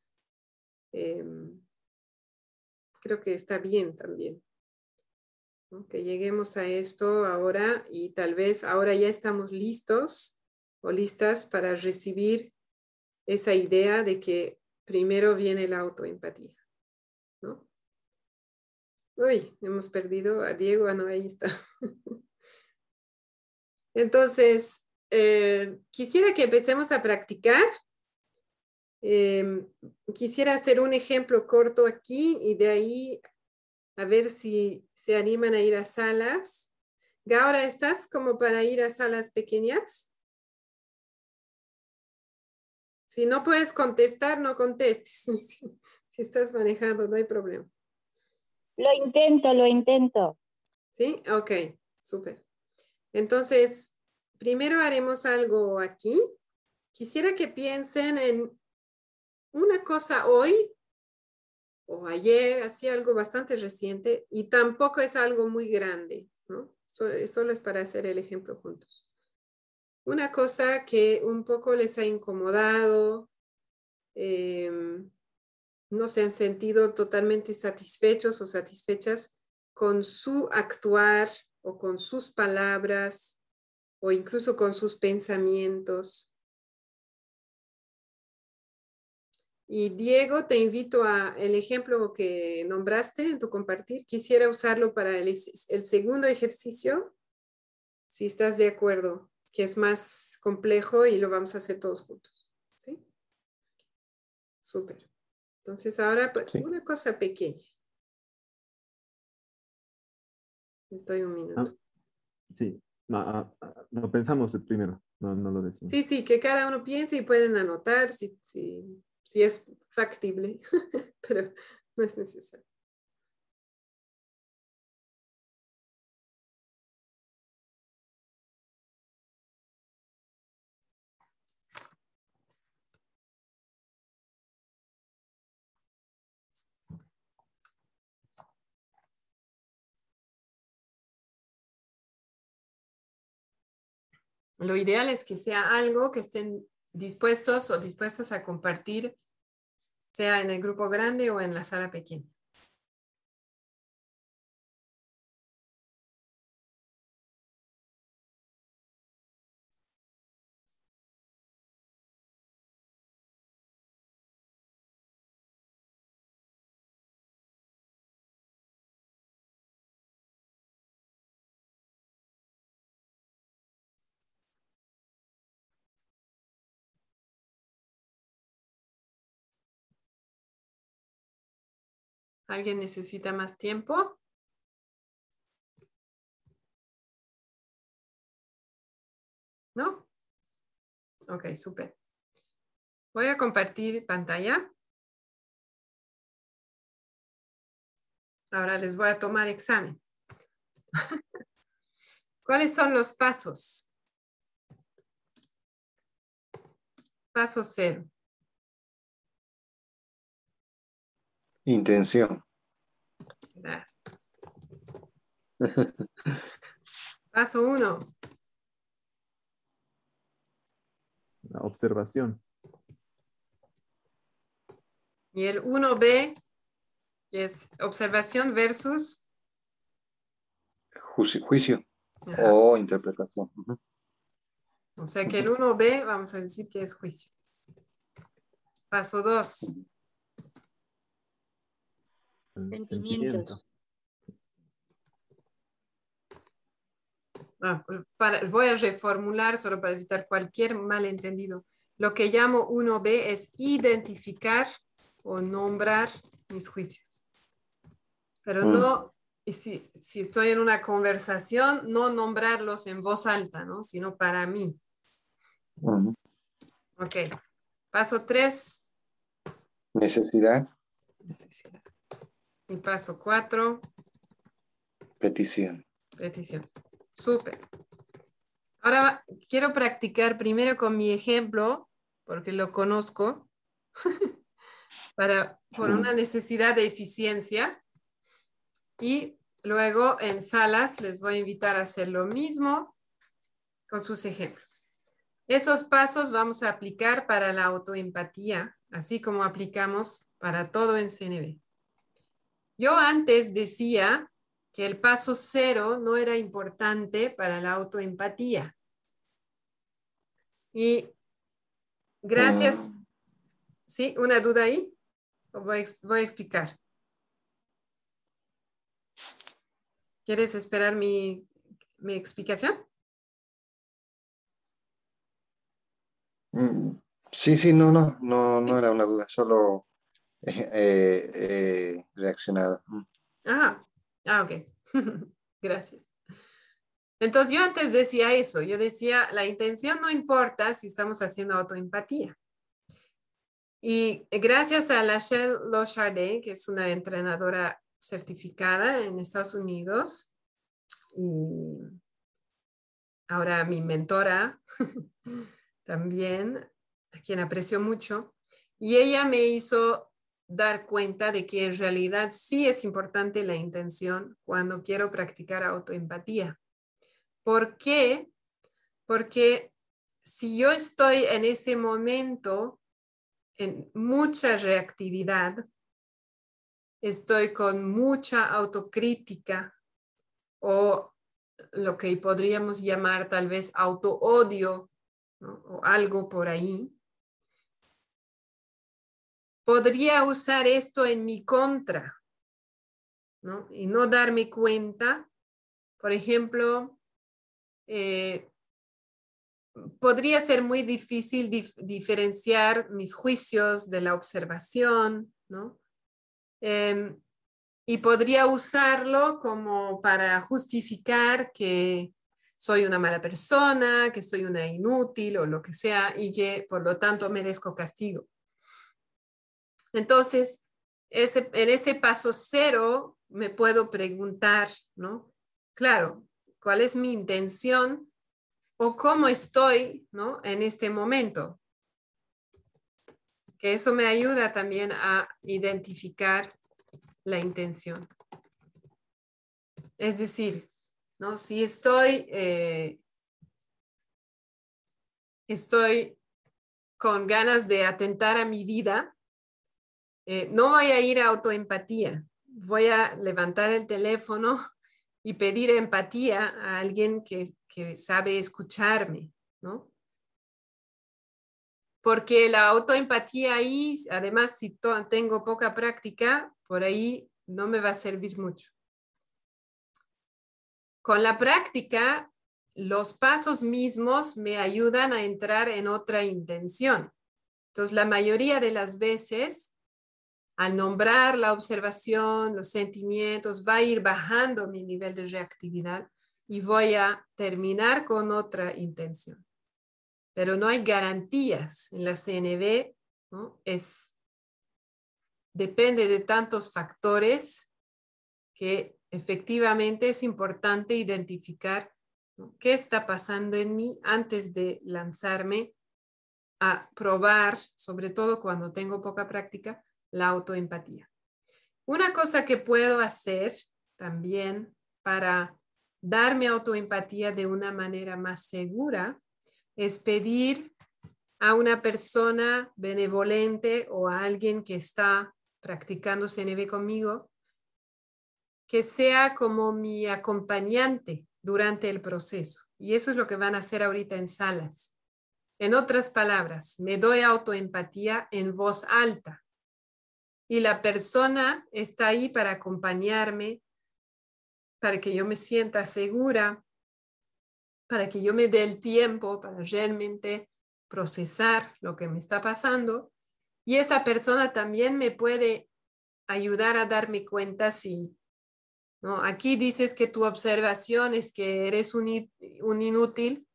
em, creo que está bien también que lleguemos a esto ahora y tal vez ahora ya estamos listos o listas para recibir esa idea de que primero viene la autoempatía. Uy, hemos perdido a Diego, ah, no, ahí está. Entonces, eh, quisiera que empecemos a practicar. Em, quisiera hacer un ejemplo corto aquí y de ahí a ver si se animan a ir a salas. Gaura, ¿estás como para ir a salas pequeñas? Si no puedes contestar, no contestes. si estás manejando, no hay problema. Lo intento, lo intento. ¿Sí? Ok, súper. Entonces, primero haremos algo aquí. Quisiera que piensen en una cosa hoy o ayer, así algo bastante reciente y tampoco es algo muy grande, ¿no? Solo, es para hacer el ejemplo juntos. Una cosa que un poco les ha incomodado, em, no se han sentido totalmente satisfechos o satisfechas con su actuar o con sus palabras o incluso con sus pensamientos. Y Diego, te invito a el ejemplo que nombraste en tu compartir. Quisiera usarlo para el, segundo ejercicio, si estás de acuerdo, que es más complejo y lo vamos a hacer todos juntos. ¿Sí? Súper. Entonces ahora pues, una cosa pequeña. Estoy un minuto. Ah, sí, no, lo ah, pensamos primero, no, no lo decimos. Sí, sí, que cada uno piense y pueden anotar si, si si es factible, pero no es necesario. Lo ideal es que sea algo que estén dispuestos o dispuestas a compartir, sea en el grupo grande o en la sala pequeña. ¿Alguien necesita más tiempo? ¿No? Ok, súper. Voy a compartir pantalla. Ahora les voy a tomar examen. ¿Cuáles son los pasos? Paso cero. Intención. Gracias. Paso uno. La observación. Y el 1B es observación versus Juicio, juicio o interpretación. O sea que el 1B vamos a decir que es juicio. Paso 2. Sentimientos. sentimiento. Ah, pues para- voy a reformular solo para evitar cualquier malentendido. Lo que llamo 1B es identificar o nombrar mis juicios. Pero Mm. no, y si, si estoy en una conversación, no nombrarlos en voz alta, ¿no? sino para mí. Ujú. Ok. Paso 3. Necesidad, Necesidad. Y paso 4. petición. Petición. Súper. Ahora quiero practicar primero con mi ejemplo, porque lo conozco, para, por una necesidad de eficiencia. Y luego en salas les voy a invitar a hacer lo mismo con sus ejemplos. Esos pasos vamos a aplicar para la autoempatía, así como aplicamos para todo en CNB. Yo antes decía que el paso cero no era importante para la autoempatía. Y gracias. ¿Sí? ¿Una duda ahí? ¿O voy, voy a explicar. ¿Quieres esperar mi, mi explicación? Mm, Sí, sí, no, no, no, no era una duda, solo eh, eh, reaccionado. Ajá. Ah, ok. Gracias. Entonces yo antes decía eso, yo decía, la intención no importa si estamos haciendo autoempatía. Y gracias a Lachelle Lochardet, que es una entrenadora certificada en Estados Unidos, y ahora mi mentora también, a quien aprecio mucho, y ella me hizo dar cuenta de que en realidad sí es importante la intención cuando quiero practicar autoempatía. ¿Por qué? Porque si yo estoy en ese momento en mucha reactividad, estoy con mucha autocrítica o lo que podríamos llamar tal vez autoodio ¿no? o algo por ahí, podría usar esto en mi contra ¿no? y no darme cuenta. Por ejemplo, eh, podría ser muy difícil dif diferenciar mis juicios de la observación, ¿no? Eh, y podría usarlo como para justificar que soy una mala persona, que soy una inútil o lo que sea y que por lo tanto merezco castigo. Entonces, en ese paso cero me puedo preguntar, ¿no? Claro, ¿cuál es mi intención o cómo estoy, ¿no? En este momento. Que eso me ayuda también a identificar la intención. Es decir, ¿no? Si estoy, eh, estoy con ganas de atentar a mi vida, eh, no voy a ir a autoempatía, voy a levantar el teléfono y pedir empatía a alguien que, que sabe escucharme, ¿no? Porque la autoempatía ahí, además, si tengo poca práctica, por ahí no me va a servir mucho. Con la práctica, los pasos mismos me ayudan a entrar en otra intención. Entonces, la mayoría de las veces, al nombrar la observación, los sentimientos, va a ir bajando mi nivel de reactividad y voy a terminar con otra intención. Pero no hay garantías en la CNV. Es, depende de tantos factores que efectivamente es importante identificar ¿Qué está pasando en mí antes de lanzarme a probar, sobre todo cuando tengo poca práctica, la autoempatía? Una cosa que puedo hacer también para darme autoempatía de una manera más segura es pedir a una persona benevolente o a alguien que está practicando CNV conmigo que sea como mi acompañante durante el proceso. Y eso es lo que van a hacer ahorita en salas. En otras palabras, me doy autoempatía en voz alta y la persona está ahí para acompañarme, para que yo me sienta segura, para que yo me dé el tiempo para realmente procesar lo que me está pasando. Y esa persona también me puede ayudar a darme cuenta si, ¿no? Aquí dices que tu observación es que eres un, un inútil.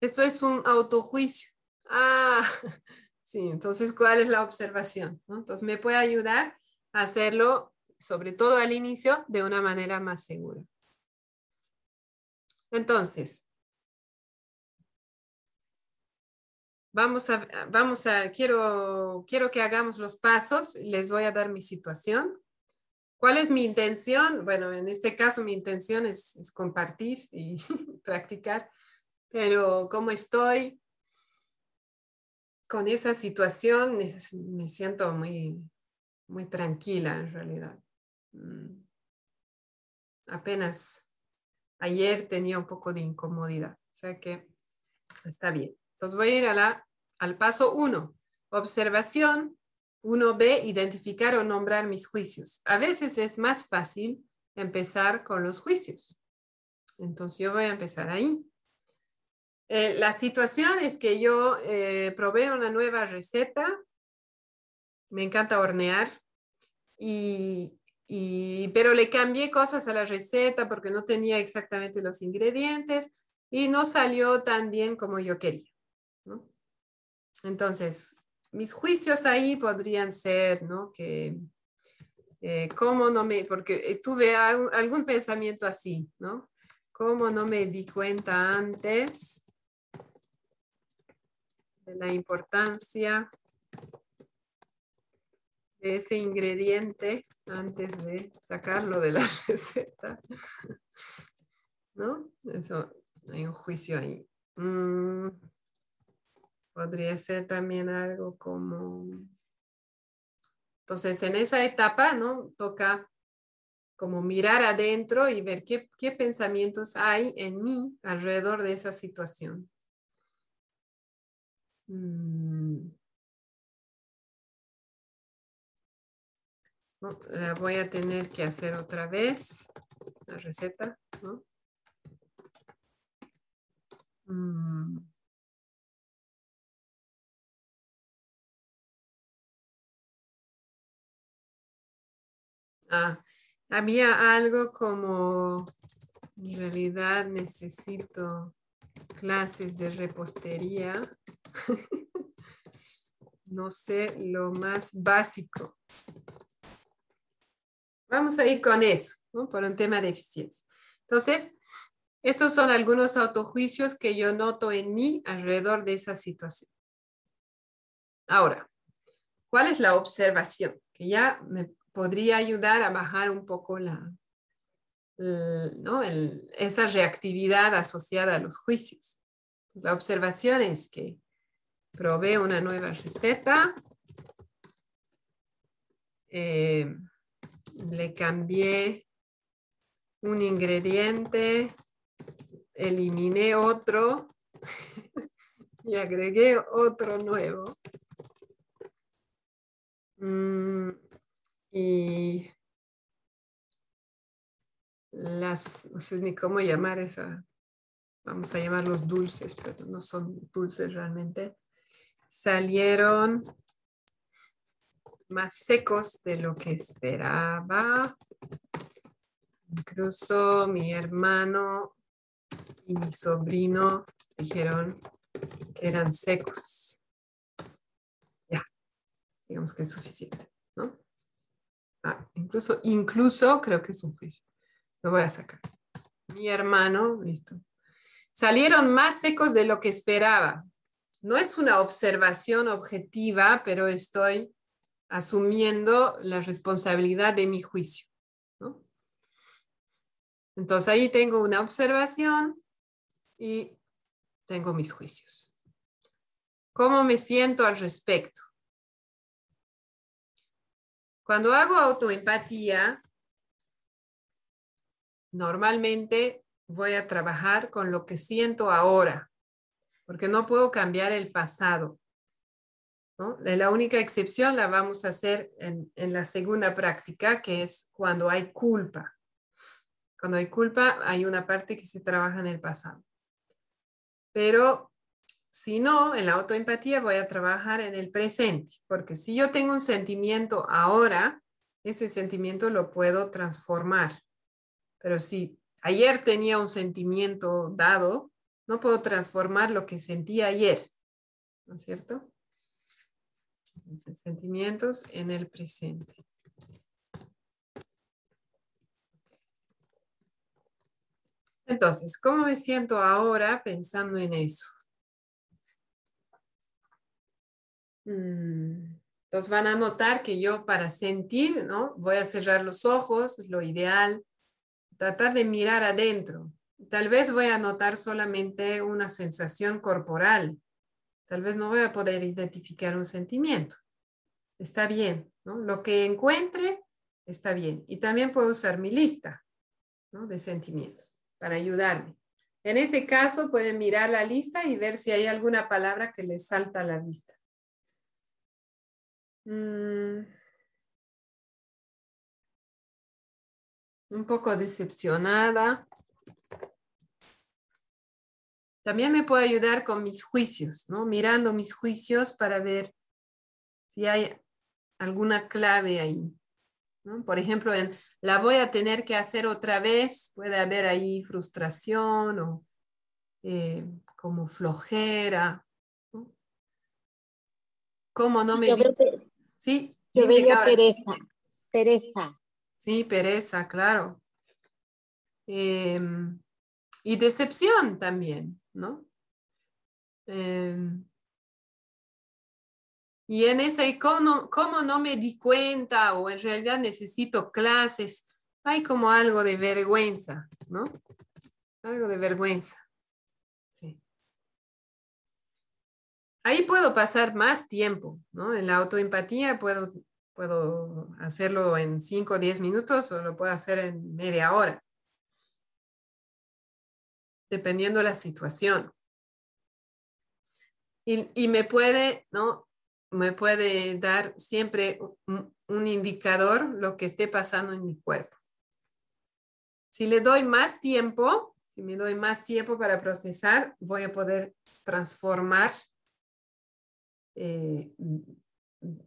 Esto es un autojuicio. Ah, sí, entonces, ¿cuál es la observación? Entonces, me puede ayudar a hacerlo, sobre todo al inicio, de una manera más segura. Entonces, vamos a, vamos a, quiero, quiero que hagamos los pasos, les voy a dar mi situación. ¿Cuál es mi intención? Bueno, en este caso mi intención es, compartir y practicar, pero ¿cómo estoy con esa situación? Me siento muy, muy tranquila en realidad. Mm. Apenas Ayer tenía un poco de incomodidad, o sea que está bien. Entonces voy a ir a la, al paso 1, observación. 1B, identificar o nombrar mis juicios. A veces es más fácil empezar con los juicios. Entonces yo voy a empezar ahí. Eh, la situación es que yo eh, probé una nueva receta. Me encanta hornear. Y pero le cambié cosas a la receta porque no tenía exactamente los ingredientes y no salió tan bien como yo quería. Entonces, mis juicios ahí podrían ser, ¿no? Que, eh, ¿cómo no me, porque eh, tuve algún pensamiento así, ¿no? ¿Cómo no me di cuenta antes de la importancia ese ingrediente antes de sacarlo de la receta. ¿No? Eso, hay un juicio ahí. Mm, podría ser también algo como... Entonces, en esa etapa, ¿no? Toca como mirar adentro y ver qué, qué pensamientos hay en mí alrededor de esa situación. Mm. La voy a tener que hacer otra vez, la receta. Mm. Ah, había algo como, en realidad necesito clases de repostería. no sé, lo más básico. Vamos a ir con eso, por un tema de eficiencia. Entonces, esos son algunos autojuicios que yo noto en mí alrededor de esa situación. Ahora, ¿cuál es la observación? Que ya me podría ayudar a bajar un poco la, esa reactividad asociada a los juicios. La observación es que probé una nueva receta. Eh, le cambié un ingrediente, eliminé otro y agregué otro nuevo. Mm, y las, no sé ni cómo llamar esa, vamos a llamarlos dulces, pero no son dulces realmente, salieron más secos de lo que esperaba. Incluso mi hermano y mi sobrino dijeron que eran secos. Ya, digamos que es suficiente, ¿no? Ah, incluso, incluso creo que es suficiente. Lo voy a sacar. mi hermano, listo, salieron más secos de lo que esperaba. No es una observación objetiva, pero estoy asumiendo la responsabilidad de mi juicio. Entonces ahí tengo una observación y tengo mis juicios. ¿Cómo me siento al respecto? Cuando hago autoempatía, normalmente voy a trabajar con lo que siento ahora, porque no puedo cambiar el pasado. La única excepción la vamos a hacer en, la segunda práctica, que es cuando hay culpa. Cuando hay culpa, hay una parte que se trabaja en el pasado. Pero si no, en la autoempatía voy a trabajar en el presente, porque si yo tengo un sentimiento ahora, ese sentimiento lo puedo transformar. Pero si ayer tenía un sentimiento dado, no puedo transformar lo que sentí ayer, ¿no es cierto? Entonces, sentimientos en el presente. Entonces, ¿cómo me siento ahora pensando en eso? Mm, entonces van a notar que yo para sentir, ¿no? Voy a cerrar los ojos, lo ideal, tratar de mirar adentro. Tal vez voy a notar solamente una sensación corporal. Tal vez no voy a poder identificar un sentimiento. Está bien, ¿no? Lo que encuentre está bien. Y también puedo usar mi lista ¿no? de sentimientos para ayudarme. En ese caso pueden mirar la lista y ver si hay alguna palabra que les salta a la vista. Mm. Un poco decepcionada. También me puede ayudar con mis juicios, ¿no? Mirando mis juicios para ver si hay alguna clave ahí. Por ejemplo, en la voy a tener que hacer otra vez, puede haber ahí frustración o eh, como flojera. ¿Cómo no me... Sí. Yo veo pereza, pereza. Sí, pereza, claro. Em, y decepción también, ¿no? Em, y en ese, ¿cómo, ¿cómo no me di cuenta o en realidad necesito clases? Hay como algo de vergüenza, ¿no? Algo de vergüenza. Sí. Ahí puedo pasar más tiempo, ¿no? En la autoempatía puedo, puedo hacerlo en 5 o 10 minutos o lo puedo hacer en media hora, dependiendo la situación. Y, y, me puede, ¿no? Me puede dar siempre un, un indicador lo que esté pasando en mi cuerpo. Si le doy más tiempo, si me doy más tiempo para procesar, voy a poder transformar eh,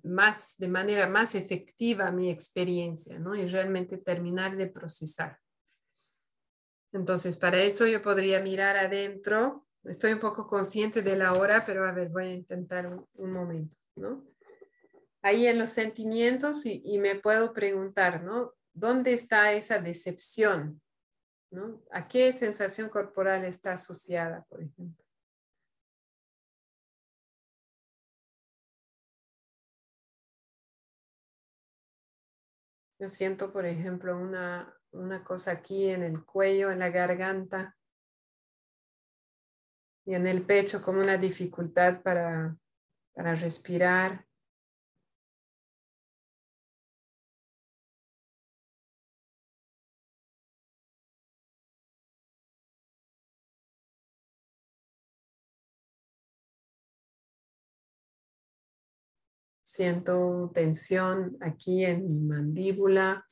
más, de manera más efectiva mi experiencia, ¿no? Y realmente terminar de procesar. Entonces, para eso yo podría mirar adentro. Estoy un poco consciente de la hora, pero a ver, voy a intentar un, momento, ¿no? Ahí en los sentimientos y, me puedo preguntar, ¿no? ¿Dónde está esa decepción? ¿A qué sensación corporal está asociada, por ejemplo? Yo siento, por ejemplo, una, cosa aquí en el cuello, en la garganta y en el pecho como una dificultad para, para respirar. Siento tensión aquí en mi mandíbula.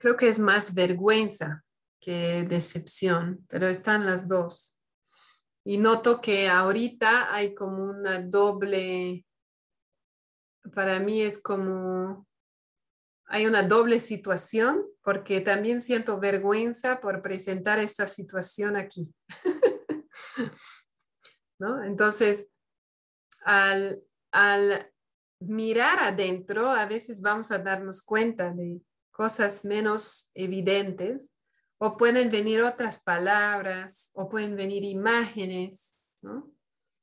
Creo que es más vergüenza que decepción, pero están las dos. Y noto que ahorita hay como una doble, para mí es como, hay una doble situación, porque también siento vergüenza por presentar esta situación aquí. ¿No? Entonces, al, al mirar adentro, a veces vamos a darnos cuenta de cosas menos evidentes o pueden venir otras palabras o pueden venir imágenes, ¿no?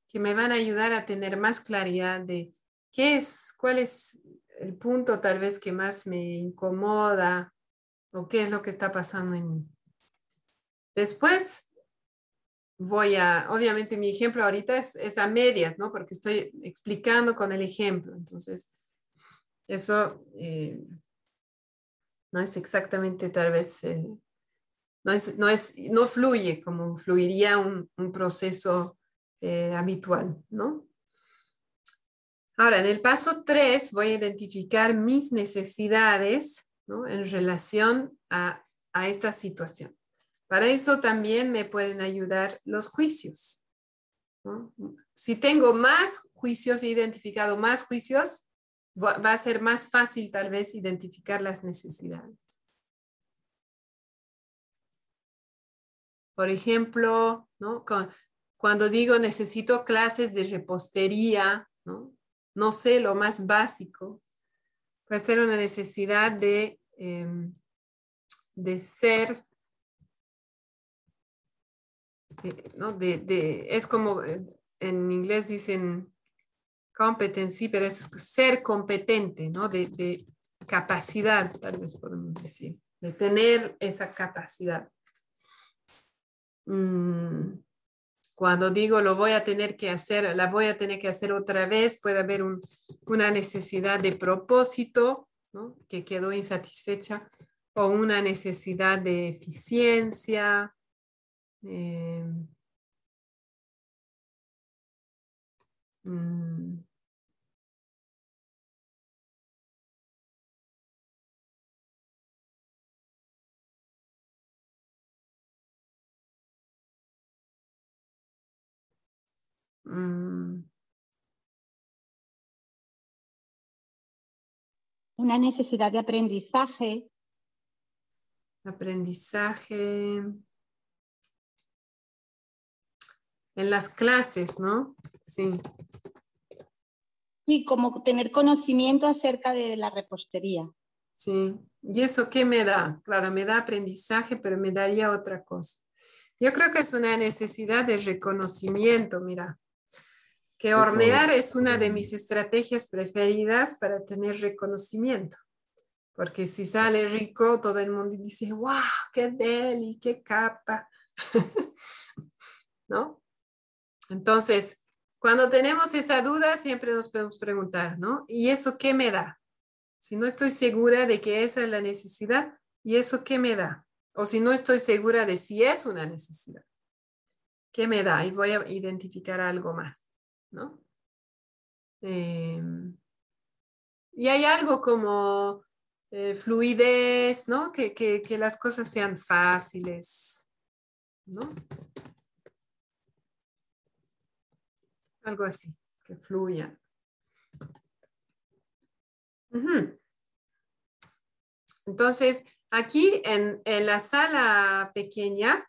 Que me van a ayudar a tener más claridad de qué es, cuál es el punto tal vez que más me incomoda o qué es lo que está pasando en mí. Después voy a, obviamente mi ejemplo ahorita es, a medias, ¿no? Porque estoy explicando con el ejemplo. Entonces, eso eh, no es exactamente tal vez no, es, no, es, no fluye como fluiría un, un proceso eh, habitual, ¿no? Ahora, en el paso 3 voy a identificar mis necesidades ¿no? en relación a, a esta situación. Para eso también me pueden ayudar los juicios. ¿no? Si tengo más juicios, he identificado más juicios, va a ser más fácil tal vez identificar las necesidades. Por ejemplo, ¿no? cuando digo necesito clases de repostería, ¿no? no sé lo más básico, puede ser una necesidad de, em, de ser, ¿no? de, es como eh, en inglés dicen competency, pero es ser competente, ¿no? de, de capacidad, tal vez podemos decir, de tener esa capacidad. Mm, cuando digo lo voy a tener que hacer, la voy a tener que hacer otra vez, puede haber una necesidad de propósito que quedó insatisfecha o una necesidad de eficiencia. Eh, mm, Una necesidad de aprendizaje. Aprendizaje. En las clases, ¿no? Sí. Y como tener conocimiento acerca de la repostería. Sí. ¿Y eso qué me da? Claro, me da aprendizaje, pero me daría otra cosa. Yo creo que es una necesidad de reconocimiento, mira que hornear es una de mis estrategias preferidas para tener reconocimiento. Porque si sale rico, todo el mundo dice, wow, qué deli, qué capa. ¿No? Entonces, cuando tenemos esa duda, siempre nos podemos preguntar, ¿no? ¿Y eso qué me da? Si no estoy segura de que esa es la necesidad, ¿y eso qué me da? O si no estoy segura de si es una necesidad, ¿qué me da? Y voy a identificar algo más. ¿No? Em, y hay algo como eh, fluidez, ¿no? Que, que, las cosas sean fáciles, ¿no? Algo así, que fluyan. Entonces, aquí en, en, la sala pequeña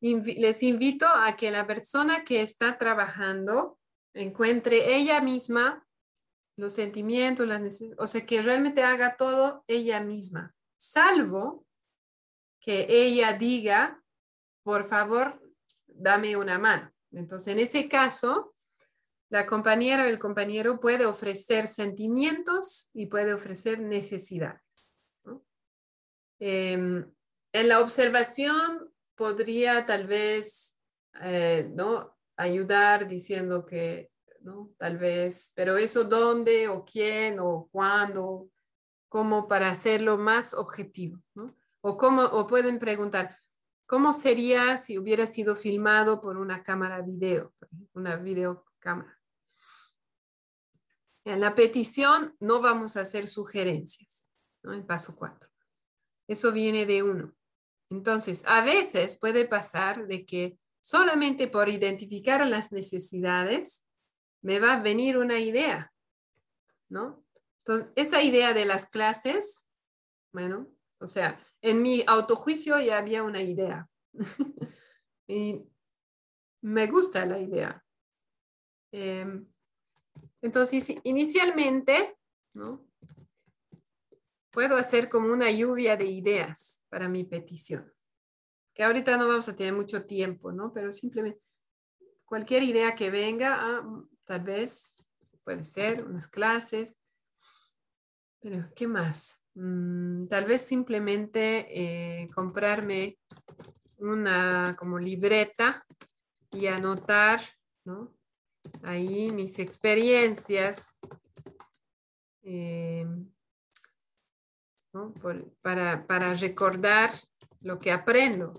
les invito a que la persona que está trabajando encuentre ella misma los sentimientos, las o sea, que realmente haga todo ella misma, salvo que ella diga, por favor, dame una mano. Entonces, en ese caso, la compañera o el compañero puede ofrecer sentimientos y puede ofrecer necesidades. Em, en la observación podría tal vez, eh, ¿no? Ayudar diciendo que, ¿no? Tal vez, pero eso dónde o quién o cuándo, como para hacerlo más objetivo, ¿no? O, cómo, o pueden preguntar, ¿cómo sería si hubiera sido filmado por una cámara video, una videocámara? En la petición no vamos a hacer sugerencias, ¿no? En paso cuatro. Eso viene de uno. Entonces, a veces puede pasar de que solamente por identificar las necesidades me va a venir una idea, ¿no? Entonces, esa idea de las clases, bueno, o sea, en mi autojuicio ya había una idea. y me gusta la idea. Em, entonces, inicialmente, ¿no? Puedo hacer como una lluvia de ideas para mi petición. Que ahorita no vamos a tener mucho tiempo, ¿no? Pero simplemente cualquier idea que venga, ah, tal vez puede ser unas clases. Pero, ¿qué más? Mm, tal vez simplemente eh, comprarme una como libreta y anotar, ¿no? Ahí mis experiencias. Eh, para, recordar lo que aprendo.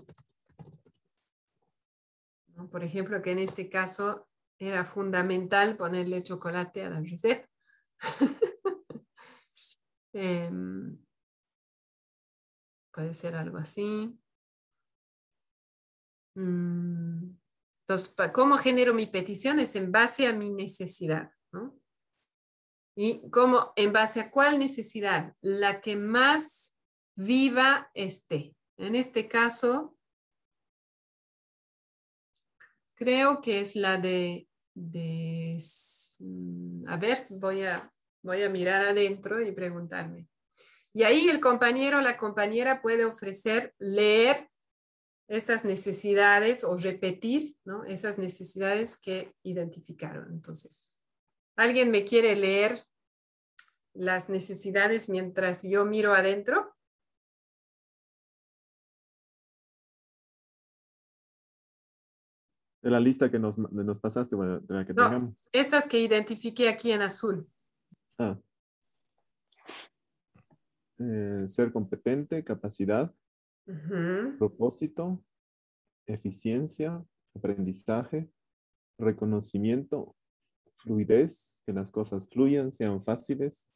Por ejemplo, que en este caso era fundamental ponerle chocolate a la receta. Em, puede ser algo así. Mm, entonces, ¿cómo genero mi petición? Es en base a mi necesidad. ¿Y cómo, en base a cuál necesidad? La que más viva esté. En este caso, creo que es la de, mm, a ver, voy a, voy a mirar adentro y preguntarme. Y ahí el compañero o la compañera puede ofrecer leer esas necesidades o repetir ¿no? esas necesidades que identificaron. Entonces, ¿Alguien me quiere leer las necesidades mientras yo miro adentro? De la lista que nos, nos pasaste, bueno, de la que no, Esas que identifiqué aquí en azul. Ah. Eh, ser competente, capacidad, propósito, eficiencia, aprendizaje, reconocimiento, fluidez, que las cosas fluyan, sean fáciles.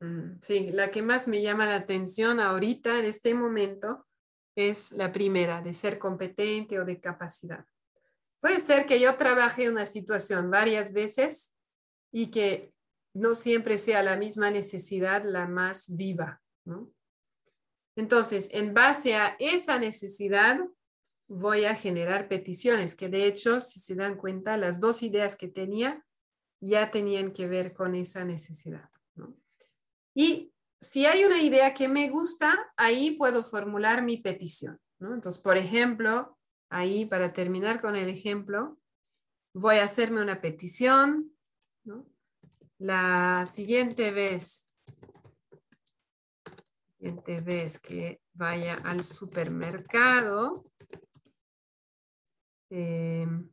Mm, sí, la que más me llama la atención ahorita, en este momento, es la primera, de ser competente o de capacidad. Puede ser que yo trabaje una situación varias veces y que no siempre sea la misma necesidad la más viva. Entonces, en base a esa necesidad, voy a generar peticiones, que de hecho, si se dan cuenta, las dos ideas que tenía ya tenían que ver con esa necesidad. Y si hay una idea que me gusta, ahí puedo formular mi petición. Entonces, por ejemplo, ahí para terminar con el ejemplo, voy a hacerme una petición la siguiente vez, siguiente vez que vaya al supermercado, em,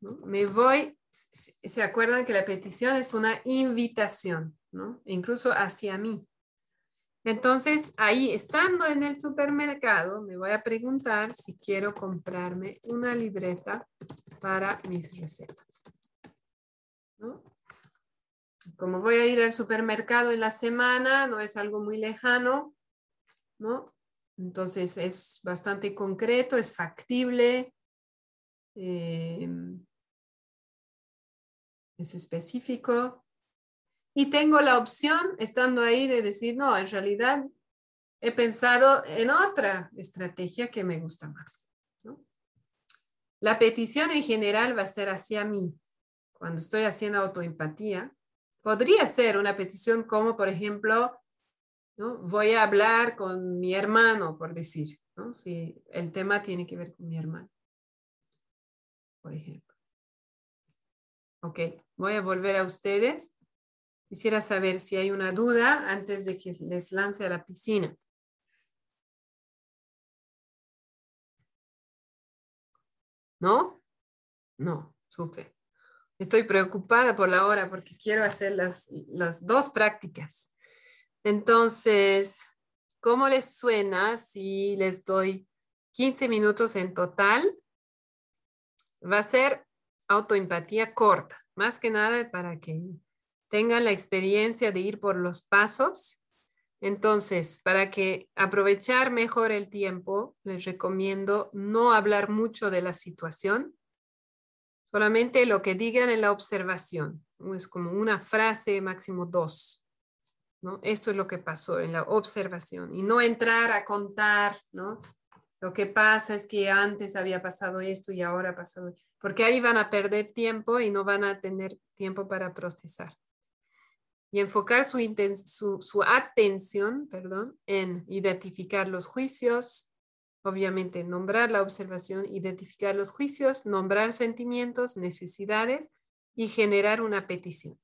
me voy, se acuerdan que la petición es una invitación, ¿no? incluso hacia mí. Entonces, ahí, estando en el supermercado, me voy a preguntar si quiero comprarme una libreta para mis recetas. Como voy a ir al supermercado en la semana, no es algo muy lejano, ¿no? Entonces es bastante concreto, es factible, em, es específico. Y tengo la opción, estando ahí, de decir, no, en realidad he pensado en otra estrategia que me gusta más. La petición en general va a ser hacia mí. Cuando estoy haciendo autoempatía, podría ser una petición como, por ejemplo, ¿no? voy a hablar con mi hermano, por decir, ¿no? si el tema tiene que ver con mi hermano, por ejemplo. Ok, voy a volver a ustedes. Quisiera saber si hay una duda antes de que les lance a la piscina. ¿No? No, súper. Estoy preocupada por la hora porque quiero hacer las, las dos prácticas. Entonces, ¿cómo les suena si les doy 15 minutos en total? Va a ser autoempatía corta, más que nada para que tengan la experiencia de ir por los pasos. Entonces, para que aprovechar mejor el tiempo, les recomiendo no hablar mucho de la situación, solamente lo que digan en la observación. Es como una frase, máximo dos. ¿no? Esto es lo que pasó en la observación y no entrar a contar, ¿no? Lo que pasa es que antes había pasado esto y ahora ha pasado, porque ahí van a perder tiempo y no van a tener tiempo para procesar. Y enfocar su, su, atención perdón, en identificar los juicios, obviamente nombrar la observación, identificar los juicios, nombrar sentimientos, necesidades y generar una petición.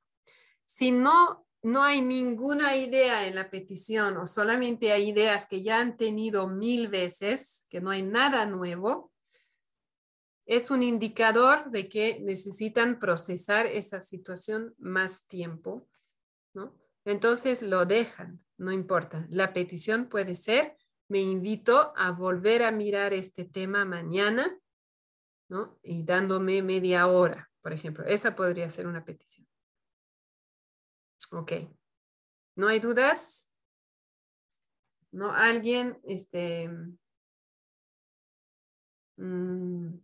Si no no hay ninguna idea en la petición o solamente hay ideas que ya han tenido mil veces, que no hay nada nuevo, es un indicador de que necesitan procesar esa situación más tiempo, ¿no? Entonces lo dejan, no importa. La petición puede ser, me invito a volver a mirar este tema mañana, ¿no? Y dándome media hora, por ejemplo. Esa podría ser una petición. Ok. ¿No hay dudas? ¿No? ¿Alguien? Este, mm,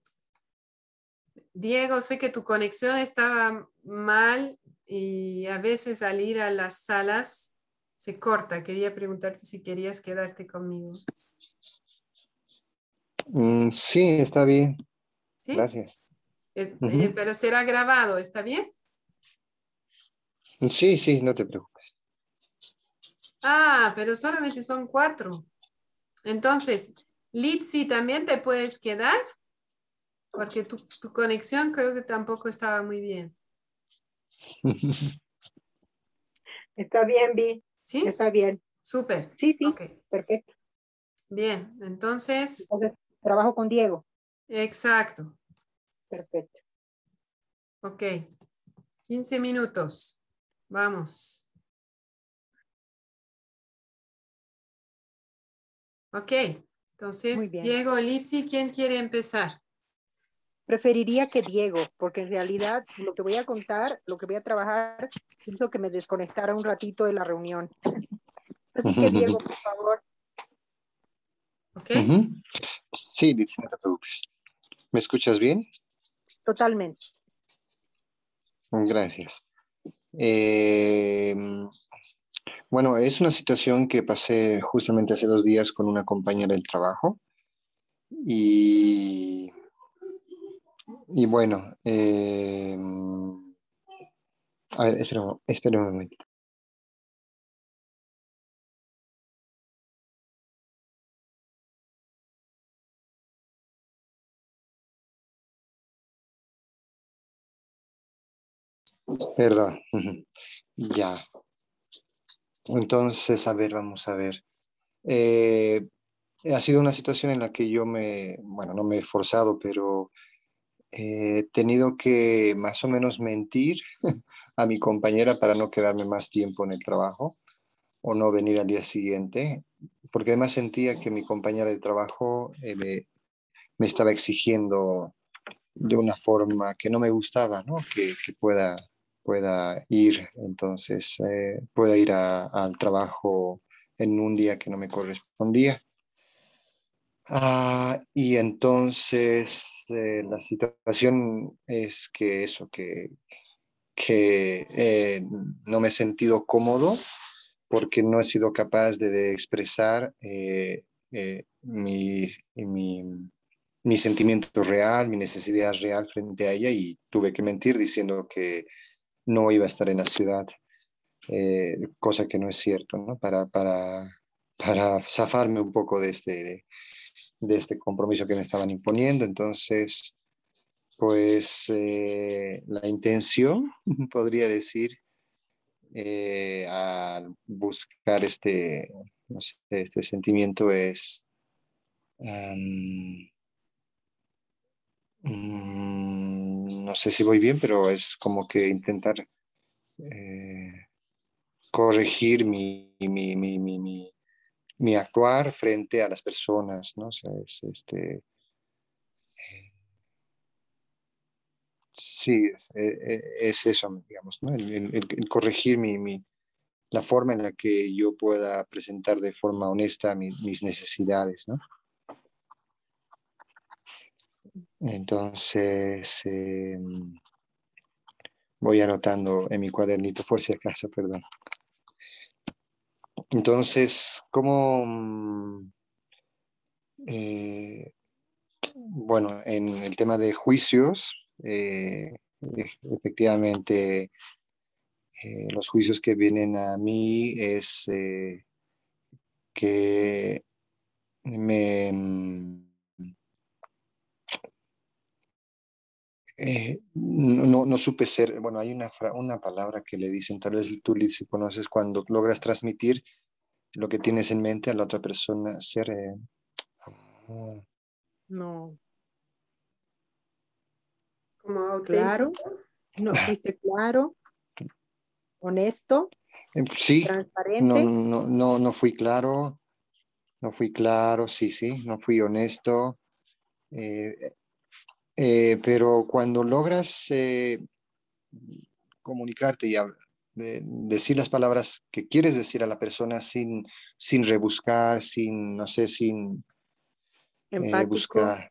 Diego, sé que tu conexión estaba mal y a veces al ir a las salas se corta. Quería preguntarte si querías quedarte conmigo. Mm, sí, está bien. Gracias. Eh, eh, pero será grabado, ¿está bien? Sí, sí, no te preocupes. Ah, pero solamente son cuatro. Entonces, Litsi, ¿también te puedes quedar? Porque tu, conexión creo que tampoco estaba muy bien. Está bien, Vi. ¿Sí? Está bien. Súper. Sí, sí. Perfecto. Bien, entonces. entonces. Trabajo con Diego. Exacto. Perfecto. Ok. 15 minutos. Vamos. Ok, entonces Diego, Lizzy, ¿quién quiere empezar? Preferiría que Diego, porque en realidad lo que voy a contar, lo que voy a trabajar, hizo que me desconectara un ratito de la reunión. Así que Diego, por favor. ¿Ok? Sí, Lizzy, no te preocupes. ¿Me escuchas bien? Totalmente. Gracias. Eh, bueno, es una situación que pasé justamente hace dos días con una compañera del trabajo y, y bueno, eh, a ver, espera, espera un momento. Perdón. Ya. Entonces, a ver, vamos a ver. Eh, ha sido una situación en la que yo me, bueno, no me he forzado, pero he tenido que más o menos mentir a mi compañera para no quedarme más tiempo en el trabajo o no venir al día siguiente, porque además sentía que mi compañera de trabajo eh, me, me, estaba exigiendo de una forma que no me gustaba, ¿no? Que, pueda pueda ir, entonces eh, pueda ir al trabajo en un día que no me correspondía. Ah, y entonces eh, la situación es que eso, que, que eh, no me he sentido cómodo porque no he sido capaz de, expresar mi, mi, mi sentimiento real, mi necesidad real frente a ella y tuve que mentir diciendo que no iba a estar en la ciudad, eh, cosa que no es cierto, ¿no? Para, para, para zafarme un poco de este, de, este compromiso que me estaban imponiendo. Entonces, pues eh, la intención, podría decir, eh, al buscar este, este sentimiento es Mm, no sé si voy bien, pero es como que intentar eh, corregir mi, mi, mi actuar frente a las personas, ¿no? O sea, es, este, sí, es, eso, digamos, ¿no? El, corregir mi, mi, la forma en la que yo pueda presentar de forma honesta mis, mis necesidades, ¿no? Entonces, em, voy anotando en mi cuadernito por si acaso, perdón. Entonces, ¿cómo... Mm, eh, bueno, en el tema de juicios, eh, efectivamente, eh, los juicios que vienen a mí es que me Eh, no, no, supe ser, bueno, hay una, una palabra que le dicen, tal vez tú si conoces, cuando logras transmitir lo que tienes en mente a la otra persona, ser... Eh, ah. no. Como claro, no fuiste claro, honesto, em, sí, transparente. No, no, no, no fui claro, no fui claro, sí, sí, no fui honesto. Eh, eh, pero cuando logras eh, comunicarte y decir las palabras que quieres decir a la persona sin, sin rebuscar, sin, no sé, sin eh, buscar.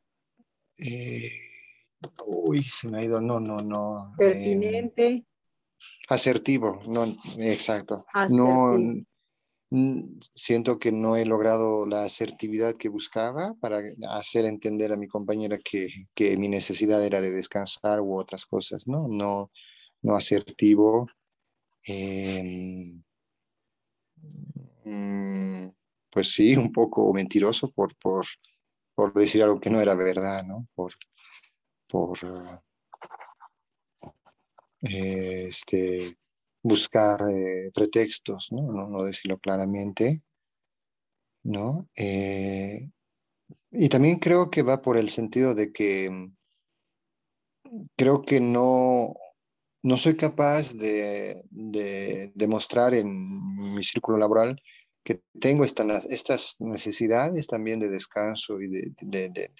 uy, se me ha ido, no, no, no. Pertinente. asertivo, no, exacto. No, siento que no he logrado la asertividad que buscaba para hacer entender a mi compañera que, que mi necesidad era de descansar u otras cosas, ¿no? No, no asertivo. Em, mm, pues sí, un poco mentiroso por, por, por, decir algo que no era verdad, ¿no? Por, por eh, este, buscar eh, pretextos, ¿no? ¿no? decirlo claramente, ¿no? Eh, y también creo que va por el sentido de que mm, creo que no, no soy capaz de, demostrar en mi círculo laboral que tengo estas, estas necesidades también de descanso y de, de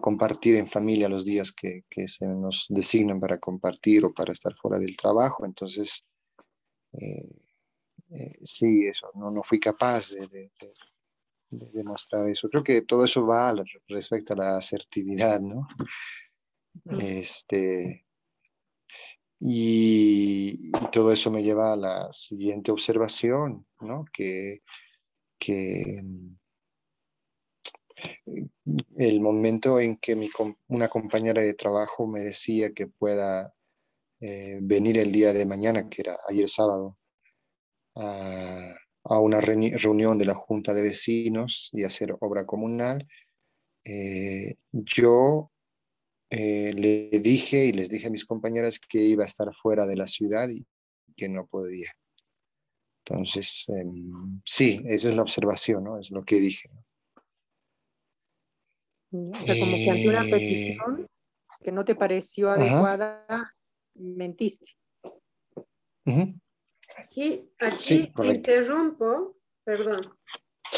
compartir en familia los días que, se nos designan para compartir o para estar fuera del trabajo. Entonces, eh, eh, sí, eso, no, no fui capaz de, demostrar eso. Creo que todo eso va respecto a la asertividad, ¿no? Este, y, todo eso me lleva a la siguiente observación, ¿no? Que, que el momento en que una compañera de trabajo me decía que pueda eh, venir el día de mañana, que era ayer sábado, a, una reunión de la Junta de Vecinos y hacer obra comunal, eh, yo eh, le dije y les dije a mis compañeras que iba a estar fuera de la ciudad y que no podía. Entonces, em, sí, esa es la observación, ¿no? Es lo que dije. O sea, como que ante una petición que no te pareció adecuada, mentiste. Aquí, aquí interrumpo, perdón,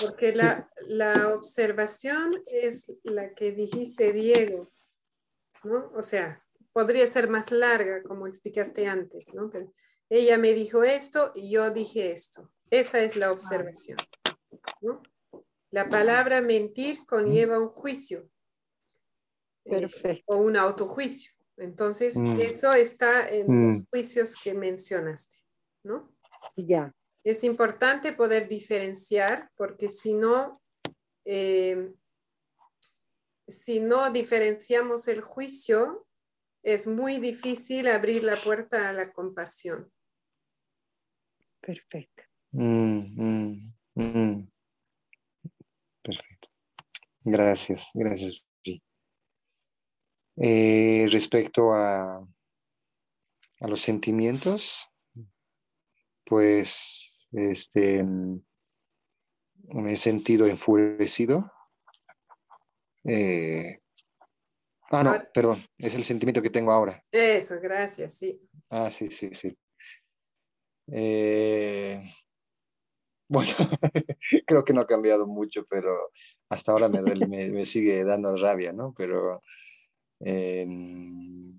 porque la, la, observación es la que dijiste, Diego, ¿no? O sea, podría ser más larga, como explicaste antes, ¿no? Pero ella me dijo esto y yo dije esto. Esa es la observación, ¿no? La palabra mentir conlleva un juicio. Eh, o un autojuicio. Entonces, mm. eso está en los mm. juicios que mencionaste, ¿no? Ya. Es importante poder diferenciar porque si no, eh, si no diferenciamos el juicio, es muy difícil abrir la puerta a la compasión. Perfecto. Mm, Perfecto. Gracias, gracias. Eh, respecto a, a los sentimientos, pues este, me he sentido enfurecido. Eh, ah, no, perdón, es el sentimiento que tengo ahora. Eso, gracias, sí. Ah, sí, sí, sí. Eh, Bueno, creo que no ha cambiado mucho, pero hasta ahora me, duele, me, sigue dando rabia, ¿no? Pero em,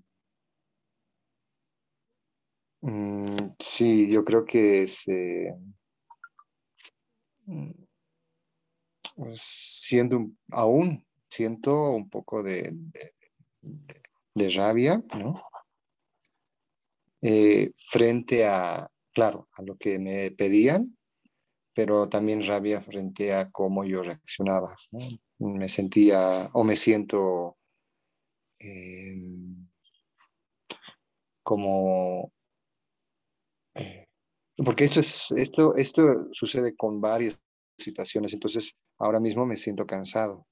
mm, sí, yo creo que es, mm, siendo aún siento un poco de, de, rabia, ¿no? Eh, frente a, claro, a lo que me pedían, pero también rabia frente a cómo yo reaccionaba. Me sentía o me siento em, como... Porque esto, es, esto, esto sucede con varias situaciones, entonces ahora mismo me siento cansado,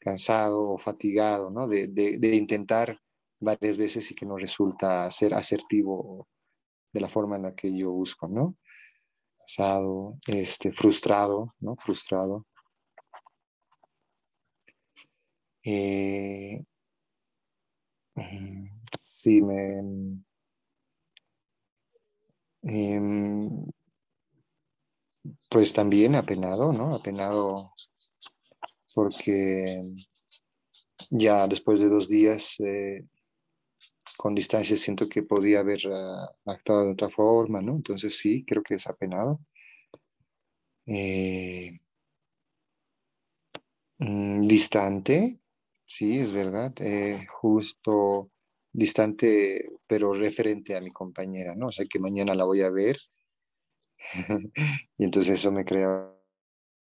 cansado o fatigado, ¿no? De, de intentar varias veces y que no resulta ser asertivo de la forma en la que yo busco, ¿no? Este, frustrado, ¿no? Frustrado. Eh, sí, me... Em, pues también apenado, ¿no? Apenado porque ya después de dos días eh, con distancia siento que podía haber ah, actuado de otra forma, ¿no? Entonces sí, creo que es apenado. Eh, mm, distante, sí, es verdad, eh, justo distante, pero referente a mi compañera, ¿no? O sea, que mañana la voy a ver y entonces eso me crea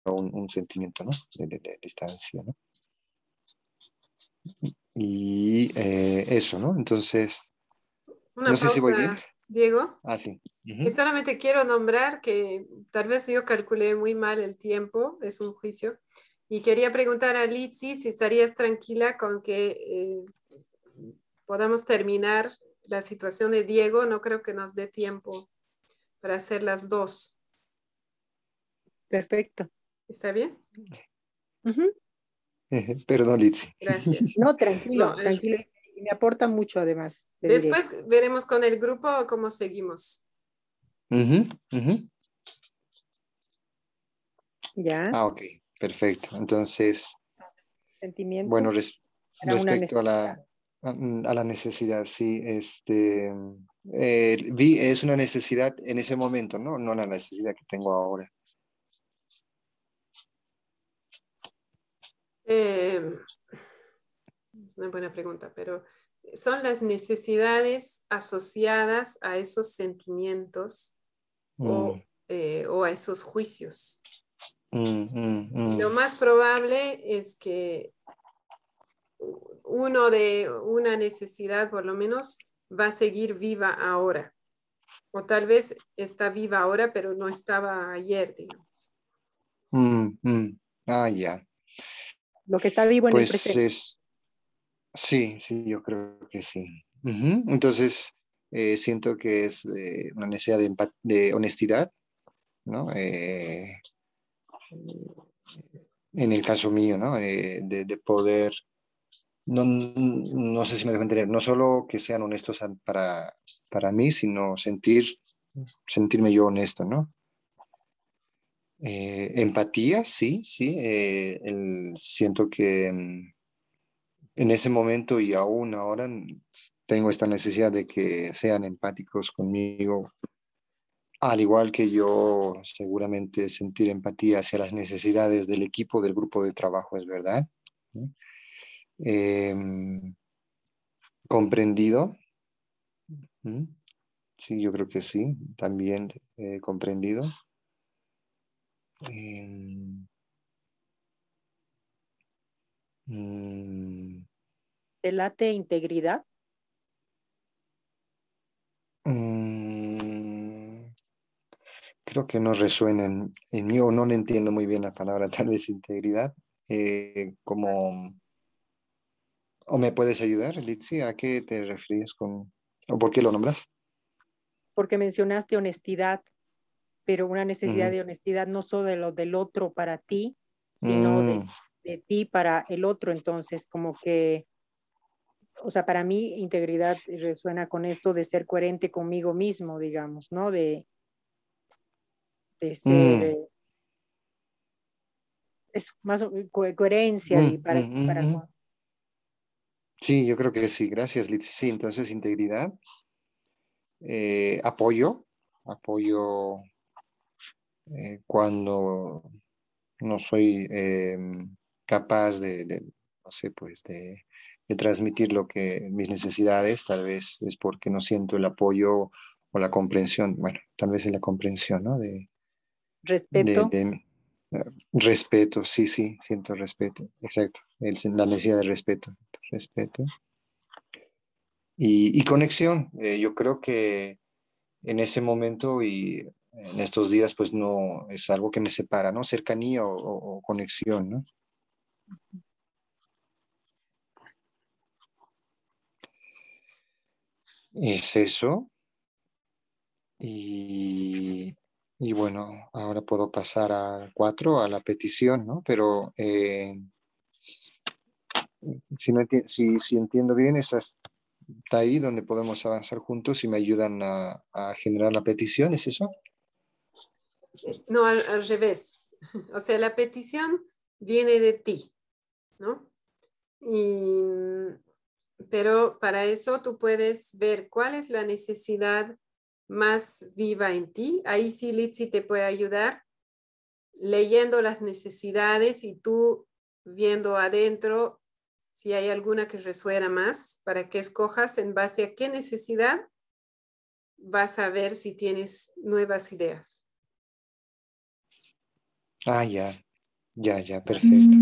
un, sentimiento, ¿no? de distancia, ¿no? Y eh, eso, ¿no? Entonces, no sé si voy bien. Diego. Ah, sí. Y solamente quiero nombrar que tal vez yo calculé muy mal el tiempo, es un juicio, y quería preguntar a Litsi si estarías tranquila con que eh, podamos terminar la situación de Diego. No creo que nos dé tiempo para hacer las dos. Perfecto. ¿Está bien? Perdón, Litsi. Gracias. No, tranquilo, tranquilo. Me aporta mucho además. Después veremos con el grupo cómo seguimos. Ya. Ah, ok, perfecto. Entonces, Sentimiento bueno, respecto a la, a la necesidad, sí, este, eh, vi, es una necesidad en ese momento, ¿no? No la necesidad que tengo ahora. Eh, es una buena pregunta, pero son las necesidades asociadas a esos sentimientos o, mm. eh, a esos juicios. Mm, mm, Lo más probable es que uno de una necesidad, por lo menos, va a seguir viva ahora. O tal vez está viva ahora, pero no estaba ayer, digamos. Ah, ya lo que está vivo en pues el presente. Es, sí, sí, yo creo que sí. Entonces, eh, siento que es eh, una necesidad de, de honestidad, ¿no? Eh, en el caso mío, ¿no? De, de, poder, no, no, sé si me dejo entender, no solo que sean honestos para, para mí, sino sentir, sentirme yo honesto, ¿no? Eh, empatía, sí, sí. Eh, siento que mm, en ese momento y aún ahora tengo esta necesidad de que sean empáticos conmigo, al igual que yo seguramente sentir empatía hacia las necesidades del equipo, del grupo de trabajo, es verdad. Em, comprendido. Sí, yo creo que sí, también eh, comprendido. Eh, ¿Te late integridad? Mm, creo que no resuena en, mí o no le entiendo muy bien la palabra, tal vez integridad. Eh, como, ¿O me puedes ayudar, Litsi? ¿A qué te refieres con, o por qué lo nombras? Porque mencionaste honestidad pero una necesidad de honestidad no solo de lo del otro para ti, sino de, mm. de, ti para el otro. Entonces, como que, o sea, para mí integridad resuena con esto de ser coherente conmigo mismo, digamos, ¿no? De, de ser, mm. es más coherencia y para, Sí, yo creo que sí. Gracias, Liz. Sí, entonces integridad, eh, apoyo, apoyo eh, cuando no soy em, capaz de, no sé, pues de, transmitir lo que mis necesidades, tal vez es porque no siento el apoyo o la comprensión, bueno, tal vez es la comprensión, ¿no? De, respeto. respeto, sí, sí, siento respeto, exacto, la necesidad de respeto, respeto. Y, conexión, eh, yo creo que en ese momento y en estos días, pues no es algo que me separa, ¿no? Cercanía o, conexión, ¿no? Es eso. Y, bueno, ahora puedo pasar al cuatro, a la petición, ¿no? Pero eh, si, no si, si, entiendo bien, esa está ahí donde podemos avanzar juntos y me ayudan a, a generar la petición, ¿es eso? No, al, revés. O sea, la petición viene de ti, ¿no? pero para eso tú puedes ver cuál es la necesidad más viva en ti. Ahí sí Litsi te puede ayudar leyendo las necesidades y tú viendo adentro si hay alguna que resuena más para que escojas en base a qué necesidad vas a ver si tienes nuevas ideas. Ah, ya, ya, ya, perfecto.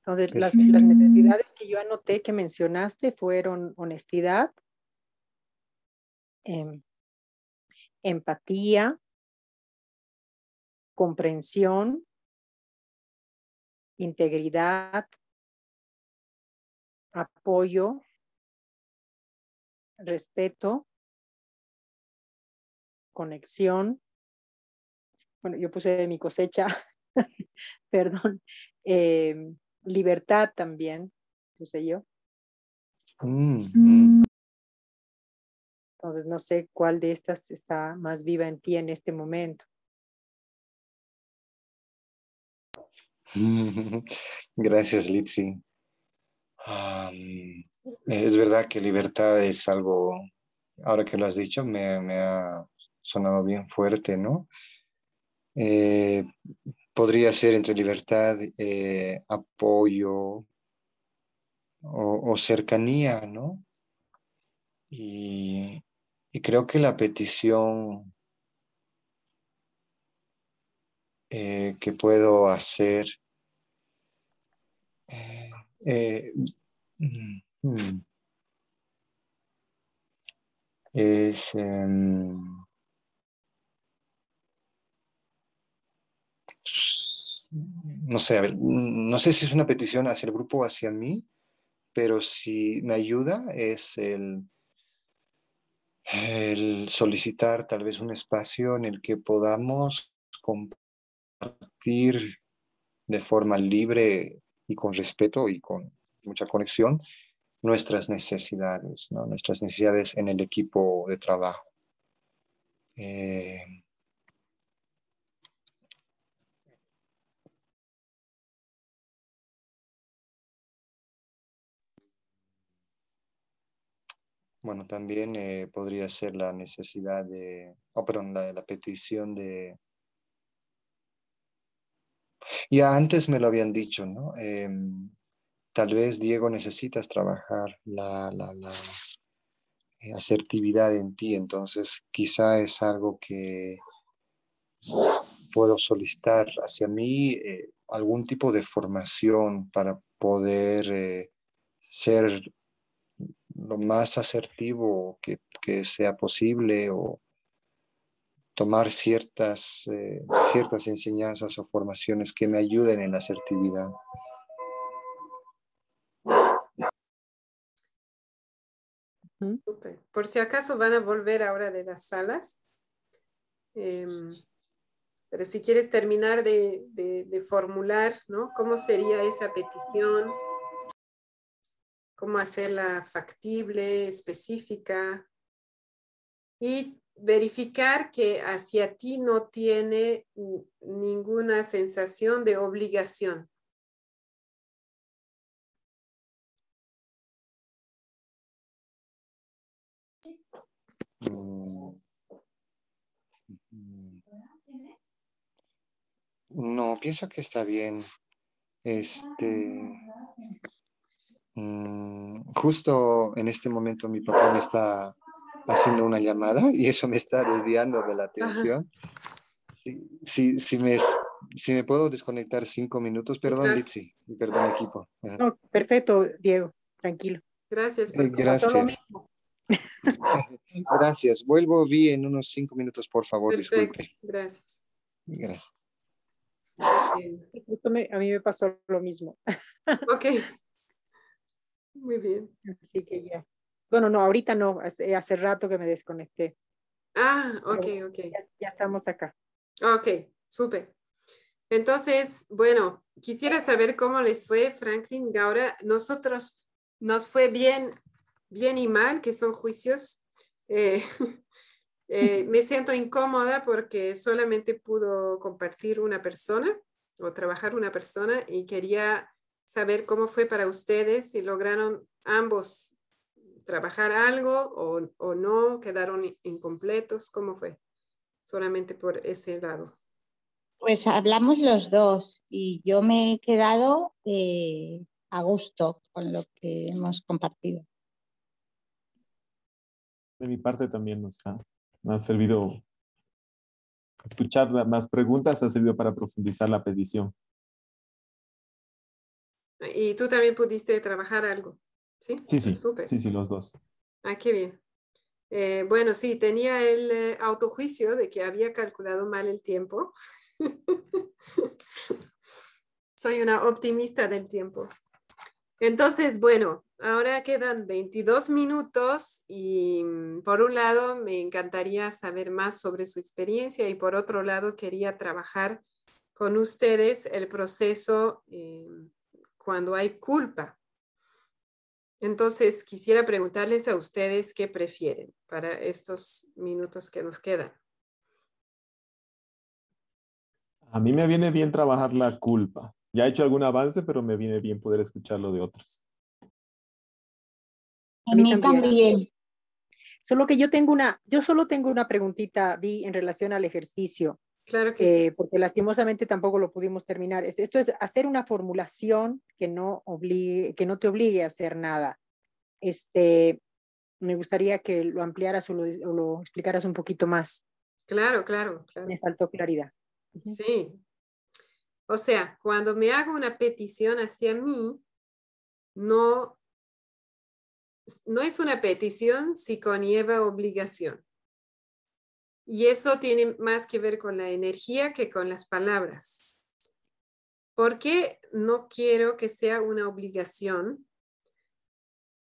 Entonces, Las, necesidades que yo anoté que mencionaste fueron honestidad, em, empatía, comprensión, integridad, apoyo, respeto, conexión, bueno, yo puse mi cosecha, perdón, em, libertad también, puse yo. Mm, mm. Entonces, no sé cuál de estas está más viva en ti en este momento. Gracias, Litsi. es verdad que libertad es algo, ahora que lo has dicho, me, me ha sonado bien fuerte, ¿no? Eh, podría ser entre libertad, eh, apoyo o, cercanía, ¿no? Y, creo que la petición eh, que puedo hacer mm, mm, es... Em, no sé, no sé si es una petición hacia el grupo o hacia mí, pero si me ayuda es el, el solicitar tal vez un espacio en el que podamos compartir de forma libre y con respeto y con mucha conexión nuestras necesidades, ¿no? nuestras necesidades en el equipo de trabajo. Eh, Bueno, también eh, podría ser la necesidad de, oh, perdón, la, la petición de... Ya antes me lo habían dicho, ¿no? Em, tal vez, Diego, necesitas trabajar la, la, la eh, asertividad en ti, entonces quizá es algo que puedo solicitar hacia mí eh, algún tipo de formación para poder ser lo más asertivo que, sea posible o tomar ciertas, eh, ciertas enseñanzas o formaciones que me ayuden en la asertividad. Por si acaso van a volver ahora de las salas. Em, pero si quieres terminar de, de, formular, ¿no? ¿Cómo sería esa petición? Cómo hacerla factible, específica. Y verificar que hacia ti no tiene ninguna sensación de obligación. Mm. No, pienso que está bien. Este, mm, justo en este momento mi papá me está haciendo una llamada y eso me está desviando de la atención. Sí, sí, me, si me puedo desconectar cinco minutos, perdón, Litsi, perdón, equipo. perfecto, Diego, tranquilo. Gracias. Eh, gracias. gracias. Vuelvo, vi en unos cinco minutos, por favor, disculpe. Gracias. Gracias. Justo a mí me pasó lo mismo. ok. Muy bien. Así que ya. Bueno, no, ahorita no, hace, hace rato que me desconecté. Ah, ok, ok. Ya, estamos acá. Ok, súper. Entonces, bueno, quisiera saber cómo les fue, Franklin Gaura. Nosotros nos fue bien, bien y mal, que son juicios. Eh, eh, me siento incómoda porque solamente pudo compartir una persona o trabajar una persona y quería saber cómo fue para ustedes, si lograron ambos trabajar algo o, no, quedaron incompletos, ¿cómo fue? Solamente por ese lado. Pues hablamos los dos y yo me he quedado eh, a gusto con lo que hemos compartido. De mi parte también nos ha, ha servido escuchar más preguntas, ha servido para profundizar la petición. Y tú también pudiste trabajar algo. Sí, sí, sí, sí, sí, los dos. Ah, qué bien. Eh, bueno, sí, tenía el eh, autojuicio de que había calculado mal el tiempo. Soy una optimista del tiempo. Entonces, bueno, ahora quedan 22 minutos y mm, por un lado me encantaría saber más sobre su experiencia y por otro lado quería trabajar con ustedes el proceso eh, cuando hay culpa entonces, quisiera preguntarles a ustedes qué prefieren para estos minutos que nos quedan. A mí me viene bien trabajar la culpa. Ya he hecho algún avance, pero me viene bien poder escucharlo de otros. A mí también. Solo que yo tengo una, yo solo tengo una preguntita, Vi, en relación al ejercicio. Claro que sí. Eh, porque lastimosamente tampoco lo pudimos terminar. Esto es hacer una formulación que no, obligue, que no te obligue a hacer nada. Este, me gustaría que lo ampliaras o lo, explicaras un poquito más. Claro, claro, Me faltó claridad. Sí. O sea, cuando me hago una petición hacia mí, no, no es una petición si conlleva obligación. Y eso tiene más que ver con la energía que con las palabras. ¿Por qué no quiero que sea una obligación?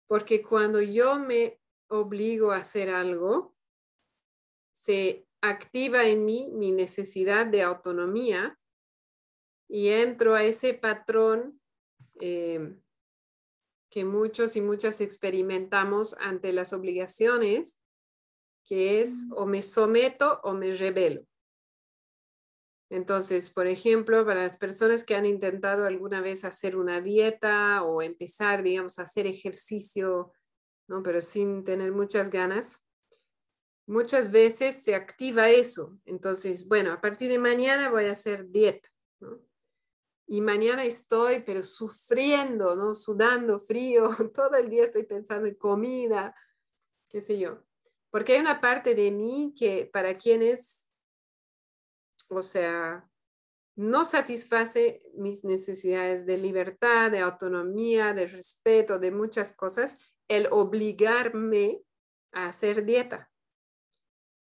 Porque cuando yo me obligo a hacer algo, se activa en mí mi necesidad de autonomía y entro a ese patrón eh, que muchos y muchas experimentamos ante las obligaciones que es o me someto o me rebelo. Entonces, por ejemplo, para las personas que han intentado alguna vez hacer una dieta o empezar, digamos, a hacer ejercicio, ¿no? pero sin tener muchas ganas, muchas veces se activa eso. Entonces, bueno, a partir de mañana voy a hacer dieta. Y mañana estoy, pero sufriendo, ¿no? Sudando frío, todo el día estoy pensando en comida, qué sé yo. Porque hay una parte de mí que para quienes, o sea, no satisface mis necesidades de libertad, de autonomía, de respeto, de muchas cosas, el obligarme a hacer dieta.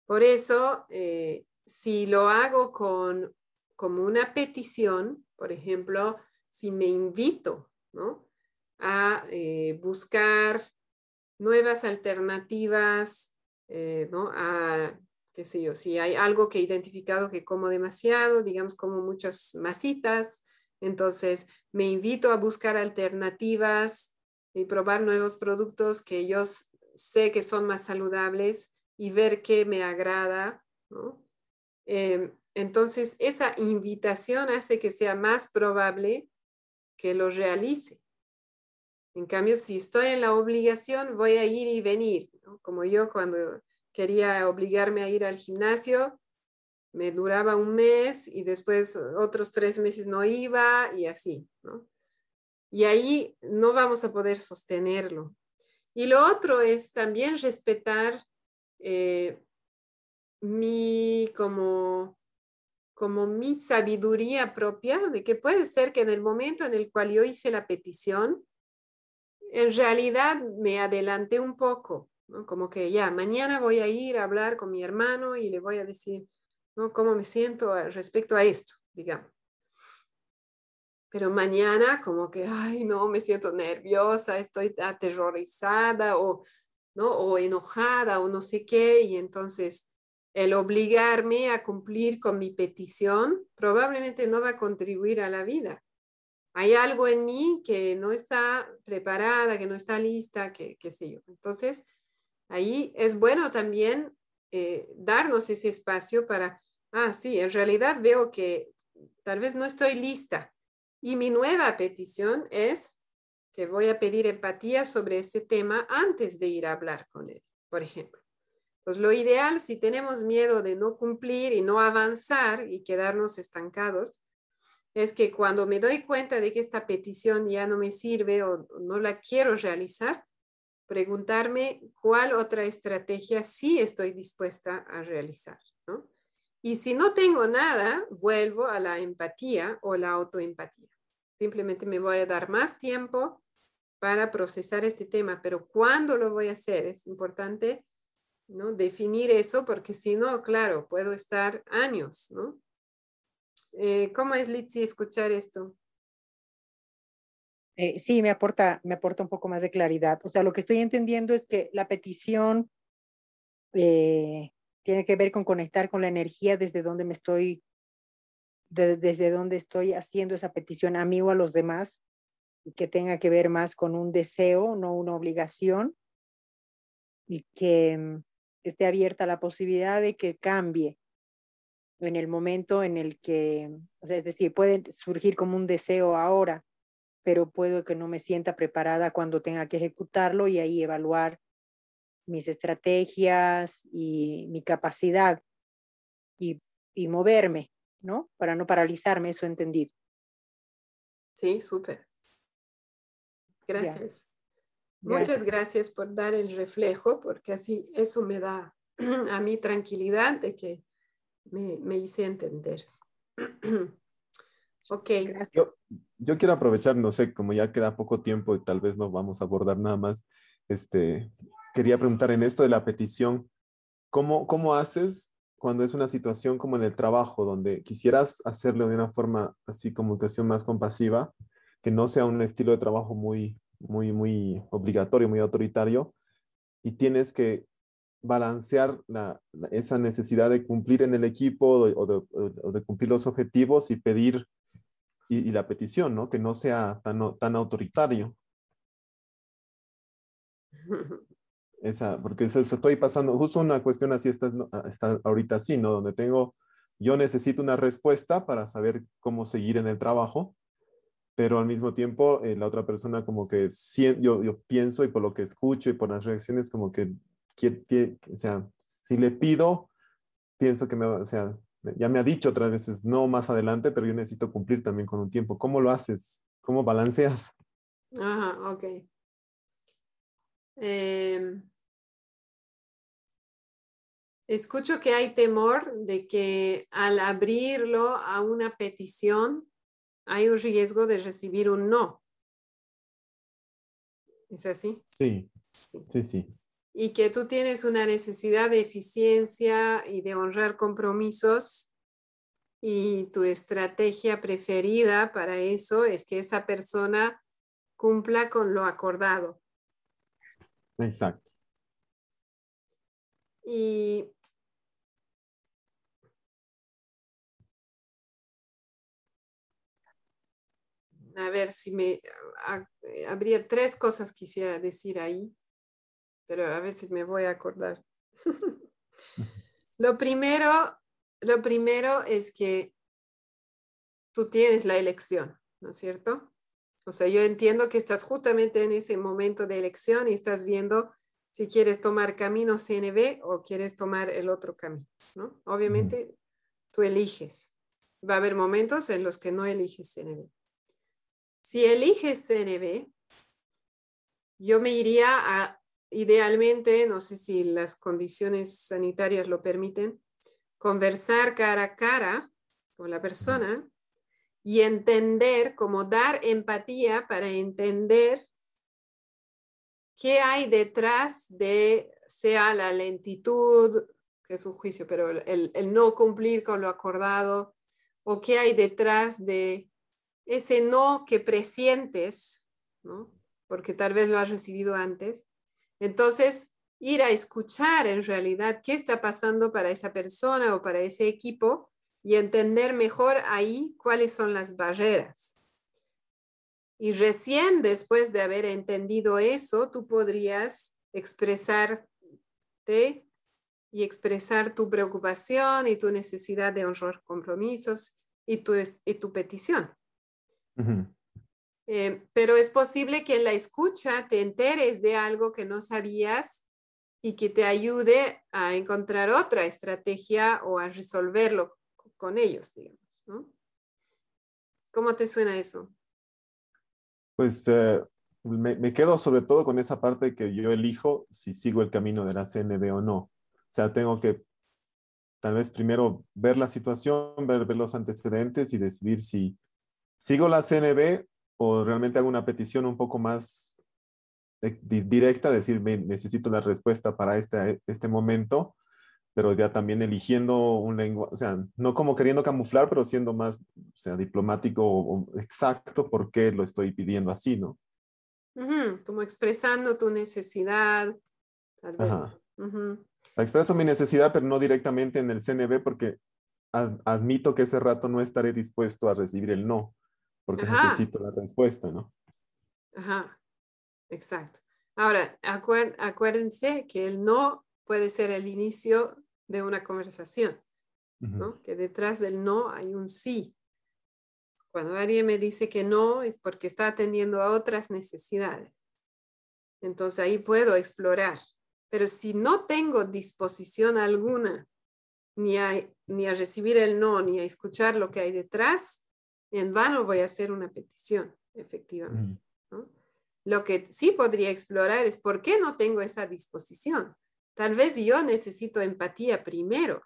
Por eso, eh, si lo hago con como una petición, por ejemplo, si me invito a eh, buscar nuevas alternativas eh, ¿no? A, qué sé yo, si hay algo que he identificado que como demasiado, digamos como muchas masitas, entonces me invito a buscar alternativas y probar nuevos productos que yo sé que son más saludables y ver qué me agrada. Em, entonces, esa invitación hace que sea más probable que lo realice. En cambio, si estoy en la obligación, voy a ir y venir. Como yo cuando quería obligarme a ir al gimnasio, me duraba un mes y después otros tres meses no iba y así. Y ahí no vamos a poder sostenerlo. Y lo otro es también respetar eh, mi como como mi sabiduría propia de que puede ser que en el momento en el cual yo hice la petición, en realidad me adelanté un poco, como que ya, mañana voy a ir a hablar con mi hermano y le voy a decir cómo me siento respecto a esto, digamos. Pero mañana como que, ay, no, me siento nerviosa, estoy aterrorizada o, ¿no? o enojada o no sé qué, y entonces el obligarme a cumplir con mi petición probablemente no va a contribuir a la vida. Hay algo en mí que no está preparada, que no está lista, que qué sé yo. Entonces, ahí es bueno también eh, darnos ese espacio para, ah, sí, en realidad veo que tal vez no estoy lista. Y mi nueva petición es que voy a pedir empatía sobre este tema antes de ir a hablar con él, por ejemplo. Pues lo ideal, si tenemos miedo de no cumplir y no avanzar y quedarnos estancados, es que cuando me doy cuenta de que esta petición ya no me sirve o no la quiero realizar, preguntarme cuál otra estrategia sí estoy dispuesta a realizar. Y si no tengo nada, vuelvo a la empatía o la autoempatía. Simplemente me voy a dar más tiempo para procesar este tema, pero ¿cuándo lo voy a hacer? Es importante ¿no? Definir eso, porque si no, claro, puedo estar años, ¿no? Eh, ¿Cómo es, Litsi, escuchar esto? Eh, sí, me aporta, me aporta un poco más de claridad. O sea, lo que estoy entendiendo es que la petición eh, tiene que ver con conectar con la energía desde donde me estoy, desde donde estoy haciendo esa petición a mí o a los demás, y que tenga que ver más con un deseo, no una obligación, y que mm, esté abierta la posibilidad de que cambie en el momento en el que, o sea, es decir, puede surgir como un deseo ahora, pero puedo que no me sienta preparada cuando tenga que ejecutarlo y ahí evaluar mis estrategias y mi capacidad y, y moverme, ¿no? Para no paralizarme, eso entendí. Sí, súper. Gracias. Muchas gracias por dar el reflejo, porque así eso me da a mí tranquilidad de que me, hice entender. ok. Yo, yo, quiero aprovechar, no sé, como ya queda poco tiempo y tal vez no vamos a abordar nada más, este, quería preguntar en esto de la petición, ¿cómo, cómo haces cuando es una situación como en el trabajo, donde quisieras hacerlo de una forma así comunicación más compasiva, que no sea un estilo de trabajo muy muy, muy obligatorio, muy autoritario, y tienes que balancear esa necesidad de cumplir en el equipo o de, cumplir los objetivos y pedir y, la petición, ¿no? Que no sea tan, tan autoritario. Esa, porque eso, estoy pasando, justo una cuestión así está, está ahorita así, ¿no? Donde tengo, yo necesito una respuesta para saber cómo seguir en el trabajo pero al mismo tiempo eh, la otra persona como que yo, yo pienso y por lo que escucho y por las reacciones como que, o sea, si le pido, pienso que me, o sea, ya me ha dicho otras veces no más adelante, pero yo necesito cumplir también con un tiempo. ¿Cómo lo haces? ¿Cómo balanceas? Ajá, ok. Em, escucho que hay temor de que al abrirlo a una petición, hay un riesgo de recibir un no. ¿Es así? Sí, sí, sí. Y que tú tienes una necesidad de eficiencia y de honrar compromisos y tu estrategia preferida para eso es que esa persona cumpla con lo acordado. Exacto. Y a ver si me, habría tres cosas que quisiera decir ahí, pero a ver si me voy a acordar. lo primero, lo primero es que tú tienes la elección, ¿no es cierto? O sea, yo entiendo que estás justamente en ese momento de elección y estás viendo si quieres tomar camino CNB o quieres tomar el otro camino, ¿no? Obviamente tú eliges. Va a haber momentos en los que no eliges CNB. Si eliges CNB, yo me iría a, idealmente, no sé si las condiciones sanitarias lo permiten, conversar cara a cara con la persona y entender, como dar empatía para entender qué hay detrás de, sea la lentitud, que es un juicio, pero el, no cumplir con lo acordado, o qué hay detrás de ese no que presientes, ¿no? porque tal vez lo has recibido antes. Entonces, ir a escuchar en realidad qué está pasando para esa persona o para ese equipo y entender mejor ahí cuáles son las barreras. Y recién después de haber entendido eso, tú podrías expresarte y expresar tu preocupación y tu necesidad de honrar compromisos y tu, y tu petición. Eh, pero es posible que en la escucha te enteres de algo que no sabías y que te ayude a encontrar otra estrategia o a resolverlo con ellos, digamos. ¿Cómo te suena eso? Pues eh, me, quedo sobre todo con esa parte que yo elijo si sigo el camino de la CNB o no. O sea, tengo que tal vez primero ver la situación, ver, los antecedentes y decidir si sigo la CNB o realmente hago una petición un poco más directa, decir, necesito la respuesta para este, este momento, pero ya también eligiendo un lenguaje, o sea, no como queriendo camuflar, pero siendo más, o sea, diplomático o, exacto por qué lo estoy pidiendo así, ¿no? como expresando tu necesidad, tal vez. Expreso mi necesidad, pero no directamente en el CNB porque admito que ese rato no estaré dispuesto a recibir el no, porque necesito la respuesta, ¿no? Ajá, exacto. Ahora, acuérdense que el no puede ser el inicio de una conversación, ¿no? Que detrás del no hay un sí. Cuando alguien me dice que no es porque está atendiendo a otras necesidades. Entonces ahí puedo explorar. Pero si no tengo disposición alguna ni a, ni a recibir el no, ni a escuchar lo que hay detrás, en vano voy a hacer una petición, efectivamente. Lo que sí podría explorar es por qué no tengo esa disposición. Tal vez yo necesito empatía primero,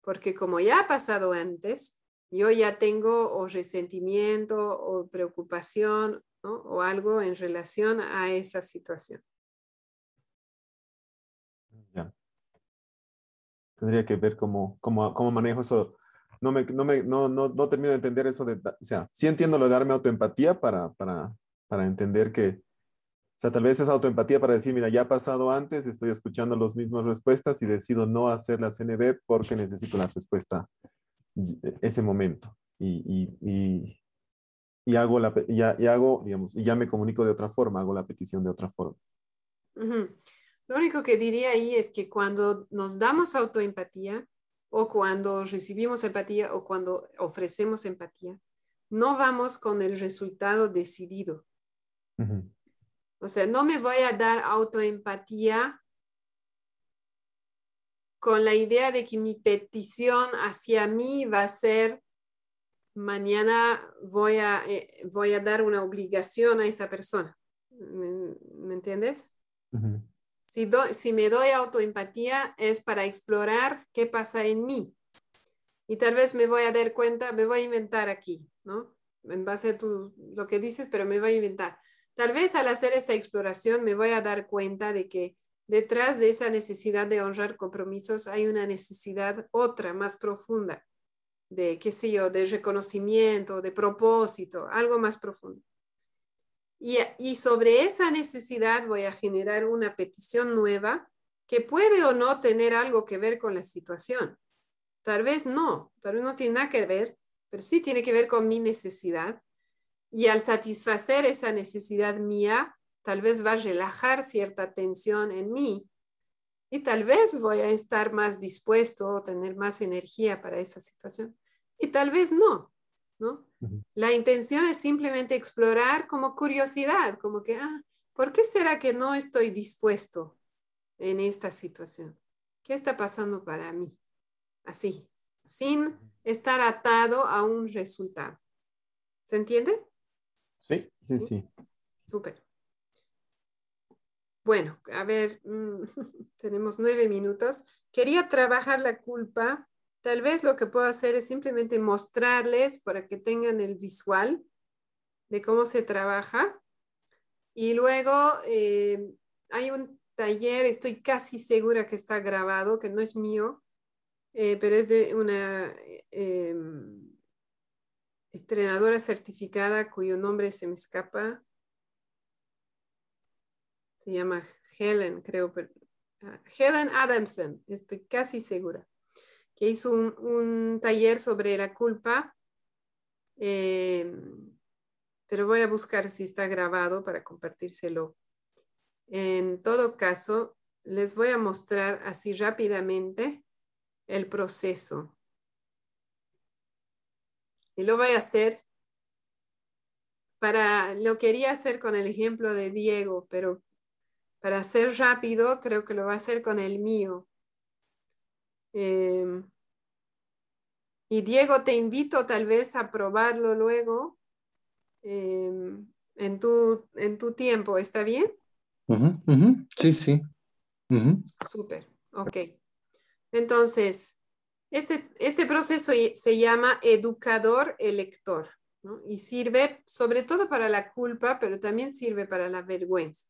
porque como ya ha pasado antes, yo ya tengo o resentimiento o preocupación o algo en relación a esa situación. Ya. Tendría que ver cómo, cómo, cómo manejo eso. No, me, no, me, no, no, no termino de entender eso de, o sea, sí entiendo lo de darme autoempatía para, para, para entender que, o sea, tal vez es autoempatía para decir, mira, ya ha pasado antes, estoy escuchando las mismas respuestas y decido no hacer la CNB porque necesito la respuesta ese momento. Y, y, y, hago la, y hago, digamos, y ya me comunico de otra forma, hago la petición de otra forma. Lo único que diría ahí es que cuando nos damos autoempatía o cuando recibimos empatía o cuando ofrecemos empatía, no vamos con el resultado decidido. O sea, no me voy a dar autoempatía con la idea de que mi petición hacia mí va a ser, mañana voy a, eh, voy a dar una obligación a esa persona. ¿Me, entiendes? Si, si me doy autoempatía es para explorar qué pasa en mí. Y tal vez me voy a dar cuenta, me voy a inventar aquí, ¿no? En base a tu, lo que dices, pero me voy a inventar Tal vez al hacer esa exploración me voy a dar cuenta de que detrás de esa necesidad de honrar compromisos hay una necesidad otra, más profunda, de, qué sé yo, de reconocimiento, de propósito, algo más profundo. Y, sobre esa necesidad voy a generar una petición nueva que puede o no tener algo que ver con la situación. Tal vez no, tal vez no tiene nada que ver, pero sí tiene que ver con mi necesidad y al satisfacer esa necesidad mía, tal vez va a relajar cierta tensión en mí Y tal vez voy a estar más dispuesto o tener más energía para esa situación. Y tal vez no, ¿no? La intención es simplemente explorar como curiosidad, como que, ah, ¿por qué será que no estoy dispuesto en esta situación? ¿Qué está pasando para mí? Así, sin estar atado a un resultado. ¿Se entiende? Sí, sí, sí. Súper. Bueno, a ver, mm, tenemos nueve minutos. Quería trabajar la culpa. Tal vez lo que puedo hacer es simplemente mostrarles para que tengan el visual de cómo se trabaja. Y luego eh, hay un taller, estoy casi segura que está grabado, que no es mío, eh, pero es de una em, entrenadora certificada cuyo nombre se me escapa. Se llama Helen, creo. Ah, Helen Adamson, estoy casi segura, que hizo un, taller sobre la culpa. Em, pero voy a buscar si está grabado para compartírselo. En todo caso, les voy a mostrar así rápidamente el proceso. Y lo voy a hacer para, lo quería hacer con el ejemplo de Diego, pero para ser rápido creo que lo va a hacer con el mío. Em, y Diego, te invito tal vez a probarlo luego em, en, tu, en tu tiempo, ¿está bien? Sí, sí. Súper, ok. Entonces, este, este proceso se llama educador elector ¿no? y sirve sobre todo para la culpa, pero también sirve para la vergüenza.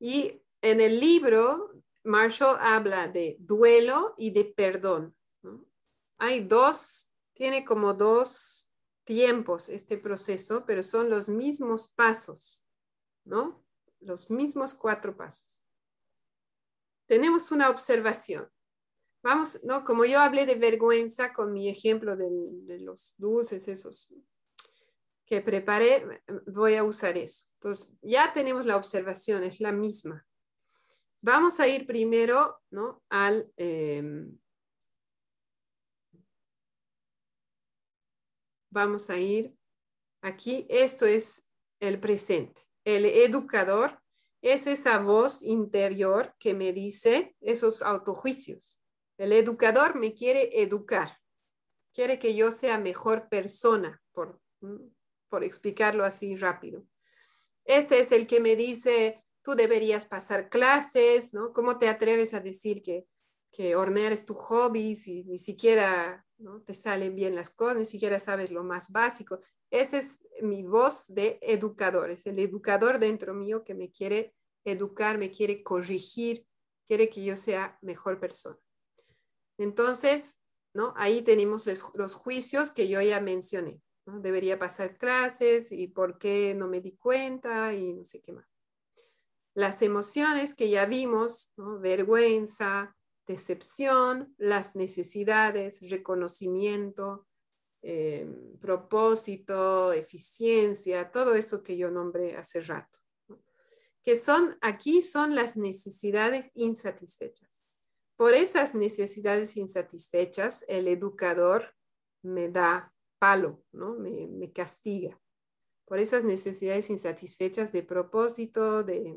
Y en el libro, Marshall habla de duelo y de perdón. Hay dos, tiene como dos tiempos este proceso, pero son los mismos pasos, ¿no? Los mismos cuatro pasos. Tenemos una observación. Vamos, ¿no? Como yo hablé de vergüenza con mi ejemplo de, los dulces, esos que preparé, voy a usar eso. Entonces, ya tenemos la observación, es la misma. Vamos a ir primero, ¿no? Al... Em, vamos a ir aquí, esto es el presente. El educador es esa voz interior que me dice esos autojuicios. El educador me quiere educar, quiere que yo sea mejor persona, por, por explicarlo así rápido. Ese es el que me dice, tú deberías pasar clases, ¿no? ¿Cómo te atreves a decir que, que hornear es tu hobby si ni siquiera ¿no? te salen bien las cosas, ni siquiera sabes lo más básico? Esa es mi voz de educador, es el educador dentro mío que me quiere educar, me quiere corregir, quiere que yo sea mejor persona. Entonces, ¿no? Ahí tenemos los, juicios que yo ya mencioné. ¿no? Debería pasar clases y por qué no me di cuenta y no sé qué más. Las emociones que ya vimos, vergüenza, decepción, las necesidades, reconocimiento, em, propósito, eficiencia, todo eso que yo nombré hace rato. Que son, aquí son las necesidades insatisfechas. Por esas necesidades insatisfechas, el educador me da palo, ¿no? me, castiga. Por esas necesidades insatisfechas de propósito, de,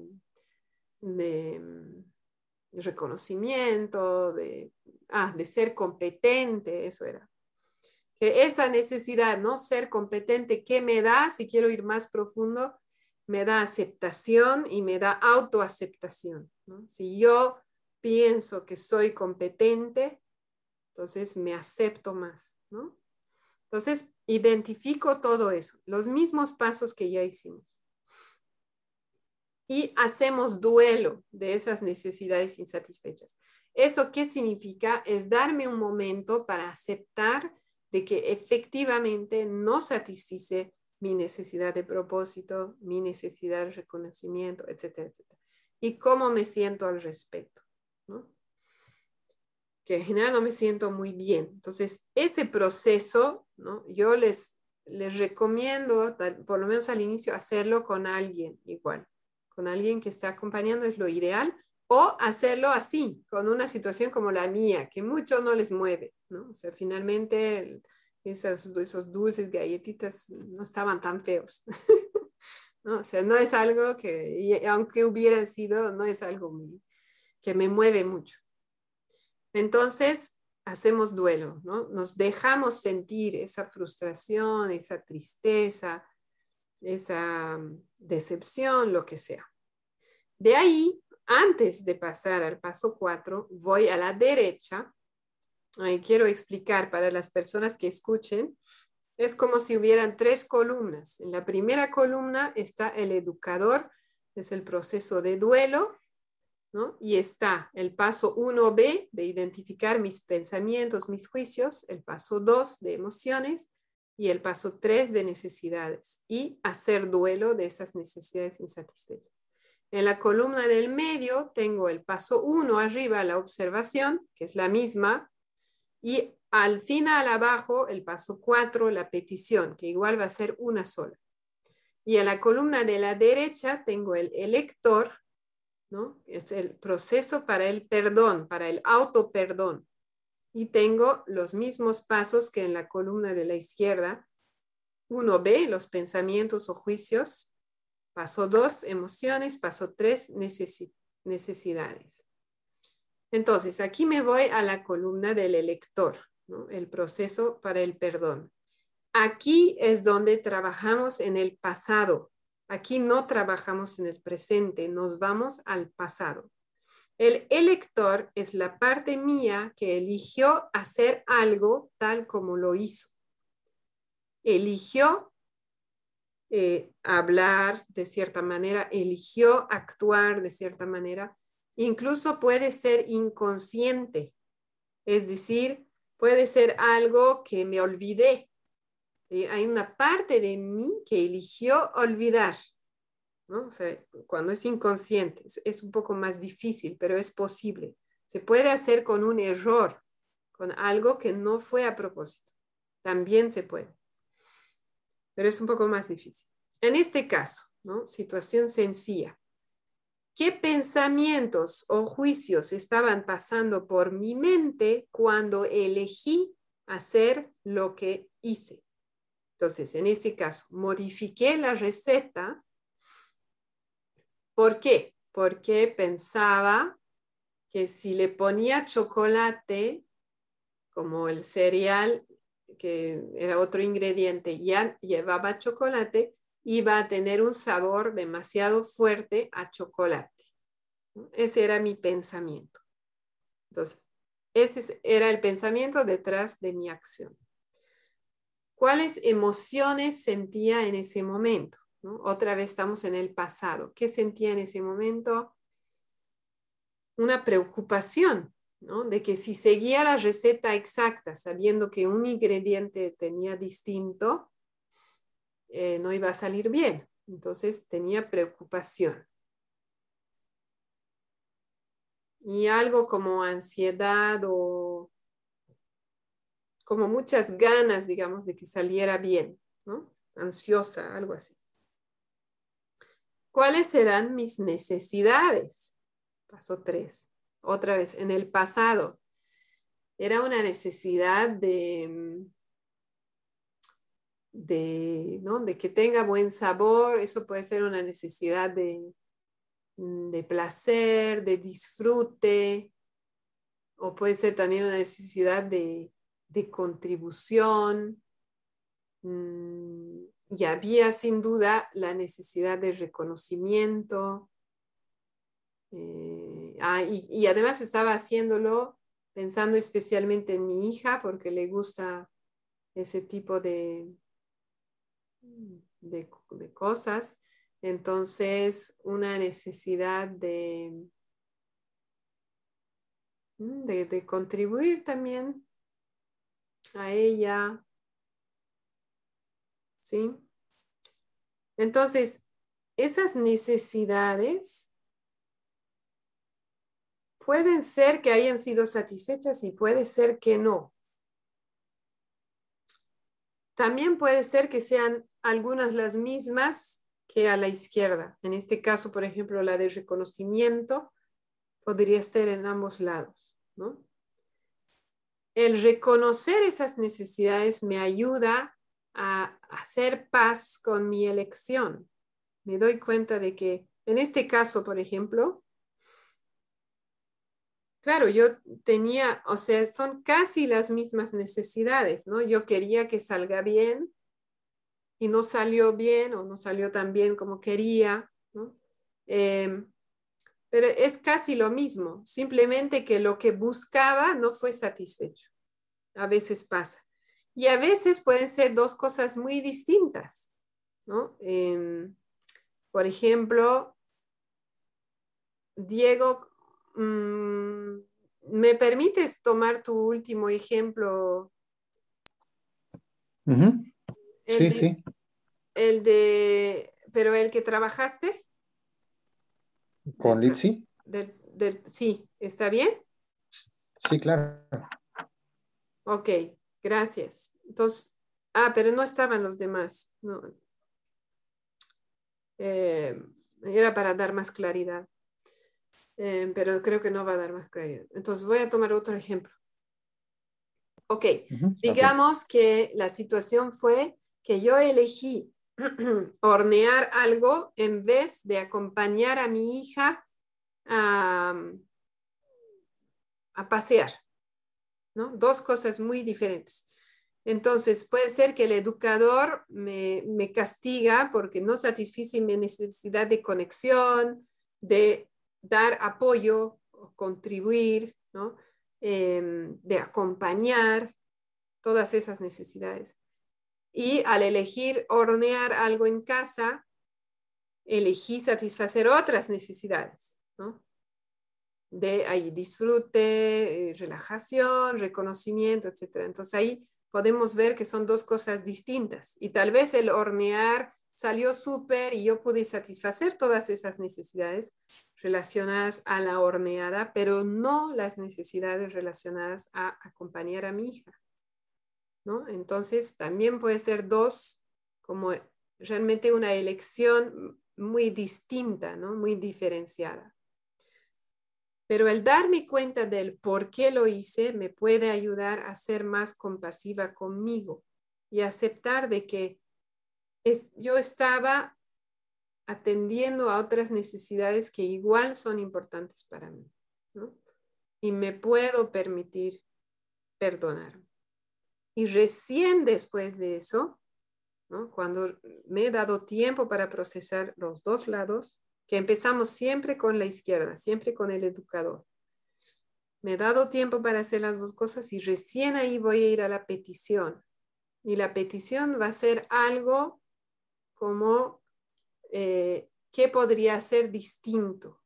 reconocimiento, de, ah, de ser competente, eso era. Que esa necesidad, ¿no? Ser competente, ¿qué me da? Si quiero ir más profundo, me da aceptación y me da autoaceptación. ¿no? Si yo pienso que soy competente, entonces me acepto más, ¿no? Entonces, identifico todo eso, los mismos pasos que ya hicimos. Y hacemos duelo de esas necesidades insatisfechas. ¿Eso qué significa? Es darme un momento para aceptar de que efectivamente no satisfice mi necesidad de propósito, mi necesidad de reconocimiento, etcétera, etcétera. Y cómo me siento al respecto. Que en general no me siento muy bien. Entonces, ese proceso, ¿no? Yo les, les recomiendo, por lo menos al inicio, hacerlo con alguien igual. Con alguien que esté acompañando es lo ideal O hacerlo así, con una situación como la mía, que mucho no les mueve, ¿no? O sea, finalmente esas, esos dulces, galletitas no estaban tan feos. ¿no? O sea, no es algo que, aunque hubiera sido, no es algo que me mueve mucho. Entonces, hacemos duelo, ¿no? Nos dejamos sentir esa frustración, esa tristeza, esa decepción, lo que sea. De ahí, antes de pasar al paso 4, voy a la derecha. Ahí quiero explicar para las personas que escuchen. Es como si hubieran tres columnas. En la primera columna está el educador, es el proceso de duelo. Y está el paso 1B de identificar mis pensamientos, mis juicios, el paso 2 de emociones y el paso 3 de necesidades y hacer duelo de esas necesidades insatisfechas. En la columna del medio tengo el paso 1 arriba, la observación, que es la misma, y al final abajo el paso 4, la petición, que igual va a ser una sola. Y en la columna de la derecha tengo el elector, ¿no? Es el proceso para el perdón, para el auto perdón. Y tengo los mismos pasos que en la columna de la izquierda. Uno b los pensamientos o juicios. Paso dos, emociones. Paso tres, necesidades. Entonces, aquí me voy a la columna del elector, el proceso para el perdón. Aquí es donde trabajamos en el pasado, Aquí no trabajamos en el presente, nos vamos al pasado. El elector es la parte mía que eligió hacer algo tal como lo hizo. Eligió eh, hablar de cierta manera, eligió actuar de cierta manera. Incluso puede ser inconsciente, es decir, puede ser algo que me olvidé, eh, hay una parte de mí que eligió olvidar. ¿no? cuando es inconsciente es, un poco más difícil, pero es posible. Se puede hacer con un error, con algo que no fue a propósito. También se puede. Pero es un poco más difícil. En este caso, ¿no? situación sencilla. ¿Qué pensamientos o juicios estaban pasando por mi mente cuando elegí hacer lo que hice? Entonces, en este caso, modifiqué la receta. ¿Por qué? Porque pensaba que si le ponía chocolate, como el cereal, que era otro ingrediente, ya llevaba chocolate, iba a tener un sabor demasiado fuerte a chocolate. Ese era mi pensamiento. Entonces, ese era el pensamiento detrás de mi acción cuáles emociones sentía en ese momento. Otra vez estamos en el pasado. ¿Qué sentía en ese momento? Una preocupación, de que si seguía la receta exacta, sabiendo que un ingrediente tenía distinto, eh, no iba a salir bien. Entonces tenía preocupación. Y algo como ansiedad o como muchas ganas, digamos, de que saliera bien, ¿no? Ansiosa, algo así. ¿Cuáles serán mis necesidades? Paso tres. Otra vez, en el pasado. Era una necesidad de, de, ¿no? de que tenga buen sabor. Eso puede ser una necesidad de, de placer, de disfrute. O puede ser también una necesidad de, de contribución mm, y había sin duda la necesidad de reconocimiento. Eh, ah, y, además estaba haciéndolo pensando especialmente en mi hija porque le gusta ese tipo de, de, cosas. Entonces, una necesidad de, mm, de, de contribuir también a ella. ¿Sí? Entonces, esas necesidades pueden ser que hayan sido satisfechas y puede ser que no. También puede ser que sean algunas las mismas que a la izquierda. En este caso, por ejemplo, la de reconocimiento podría estar en ambos lados, ¿no? El reconocer esas necesidades me ayuda a hacer paz con mi elección. Me doy cuenta de que en este caso, por ejemplo, claro, yo tenía, o sea, son casi las mismas necesidades, ¿no? Yo quería que salga bien y no salió bien o no salió tan bien como quería, ¿no? Em, pero es casi lo mismo, simplemente que lo que buscaba no fue satisfecho. A veces pasa. Y a veces pueden ser dos cosas muy distintas, ¿no? Em, por ejemplo, Diego, ¿me permites tomar tu último ejemplo? Sí, sí. El de, pero el que trabajaste. ¿Con Litsi? sí, ¿está bien? Sí, claro. Ok, gracias. Entonces, ah, pero no estaban los demás. No. Eh, era para dar más claridad. Eh, pero creo que no va a dar más claridad. Entonces voy a tomar otro ejemplo. Ok, digamos que la situación fue que yo elegí hornear algo en vez de acompañar a mi hija a, pasear. ¿no? Dos cosas muy diferentes. Entonces, puede ser que el educador me, castiga porque no satisfice mi necesidad de conexión, de dar apoyo, contribuir. Em, de acompañar todas esas necesidades. Y al elegir hornear algo en casa, elegí satisfacer otras necesidades, ¿no? De ahí disfrute, eh, relajación, reconocimiento, etc. Entonces ahí podemos ver que son dos cosas distintas. Y tal vez el hornear salió súper y yo pude satisfacer todas esas necesidades relacionadas a la horneada, pero no las necesidades relacionadas a acompañar a mi hija. Entonces, también puede ser dos, como realmente una elección muy distinta, ¿no? Muy diferenciada. Pero el darme cuenta del por qué lo hice me puede ayudar a ser más compasiva conmigo y aceptar de que yo estaba atendiendo a otras necesidades que igual son importantes para mí. Y me puedo permitir perdonar. Y recién después de eso, cuando me he dado tiempo para procesar los dos lados, que empezamos siempre con la izquierda, siempre con el educador. Me he dado tiempo para hacer las dos cosas y recién ahí voy a ir a la petición. Y la petición va a ser algo como eh, qué podría ser distinto,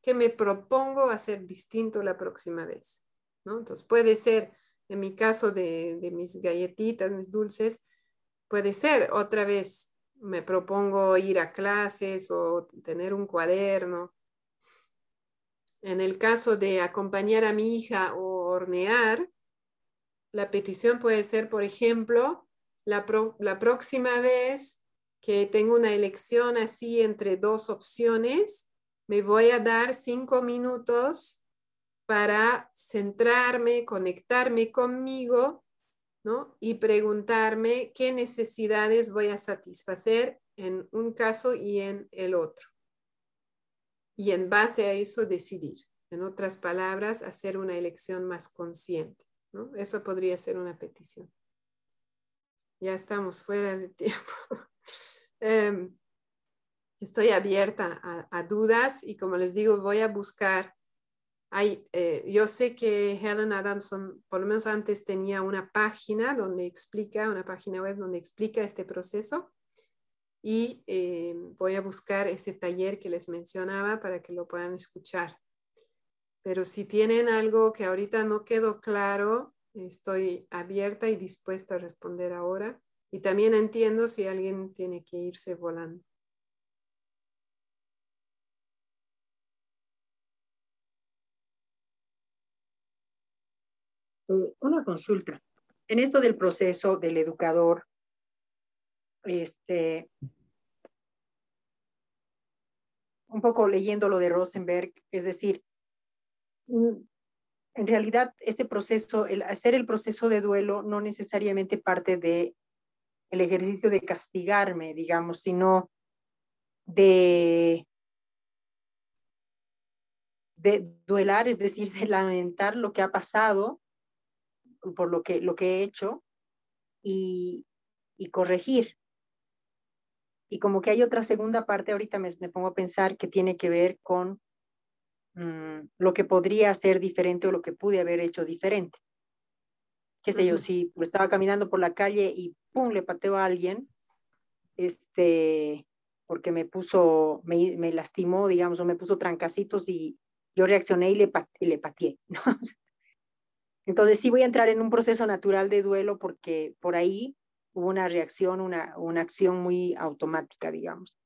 qué me propongo hacer distinto la próxima vez. ¿no? Entonces puede ser en mi caso de, mis galletitas, mis dulces, puede ser otra vez, me propongo ir a clases o tener un cuaderno. En el caso de acompañar a mi hija o hornear, la petición puede ser, por ejemplo, la, la próxima vez que tengo una elección así entre dos opciones, me voy a dar cinco minutos para centrarme, conectarme conmigo, ¿no? Y preguntarme qué necesidades voy a satisfacer en un caso y en el otro. Y en base a eso decidir. En otras palabras, hacer una elección más consciente, ¿no? Eso podría ser una petición. Ya estamos fuera de tiempo. Em, estoy abierta a, dudas y como les digo, voy a buscar eh, yo sé que Helen Adamson, por lo menos antes, tenía una página donde explica, una página web donde explica este proceso y eh, voy a buscar ese taller que les mencionaba para que lo puedan escuchar. Pero si tienen algo que ahorita no quedó claro, estoy abierta y dispuesta a responder ahora. Y también entiendo si alguien tiene que irse volando. Eh, una consulta. En esto del proceso del educador, este, un poco leyendo lo de Rosenberg, es decir, mm, en realidad este proceso, el hacer el proceso de duelo no necesariamente parte de el ejercicio de castigarme, digamos, sino de de duelar, es decir, de lamentar lo que ha pasado por lo que, lo que he hecho y, y corregir. Y como que hay otra segunda parte, ahorita me, me pongo a pensar que tiene que ver con mm, lo que podría ser diferente o lo que pude haber hecho diferente. Qué sé yo, si estaba caminando por la calle y pum, le pateo a alguien, este, porque me puso, me, me lastimó, digamos, o me puso trancacitos y yo reaccioné y le, y le pateé. ¿no? Entonces sí voy a entrar en un proceso natural de duelo porque por ahí hubo una reacción, una, una acción muy automática, digamos.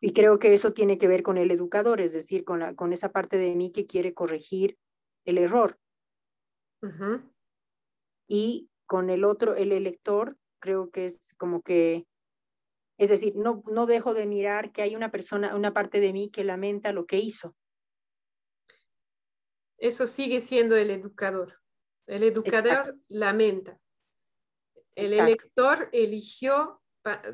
Y creo que eso tiene que ver con el educador, es decir, con, la, con esa parte de mí que quiere corregir el error. Y con el otro, el elector, creo que es como que, es decir, no, no dejo de mirar que hay una persona, una parte de mí que lamenta lo que hizo. Eso sigue siendo el educador. El educador lamenta. El elector eligió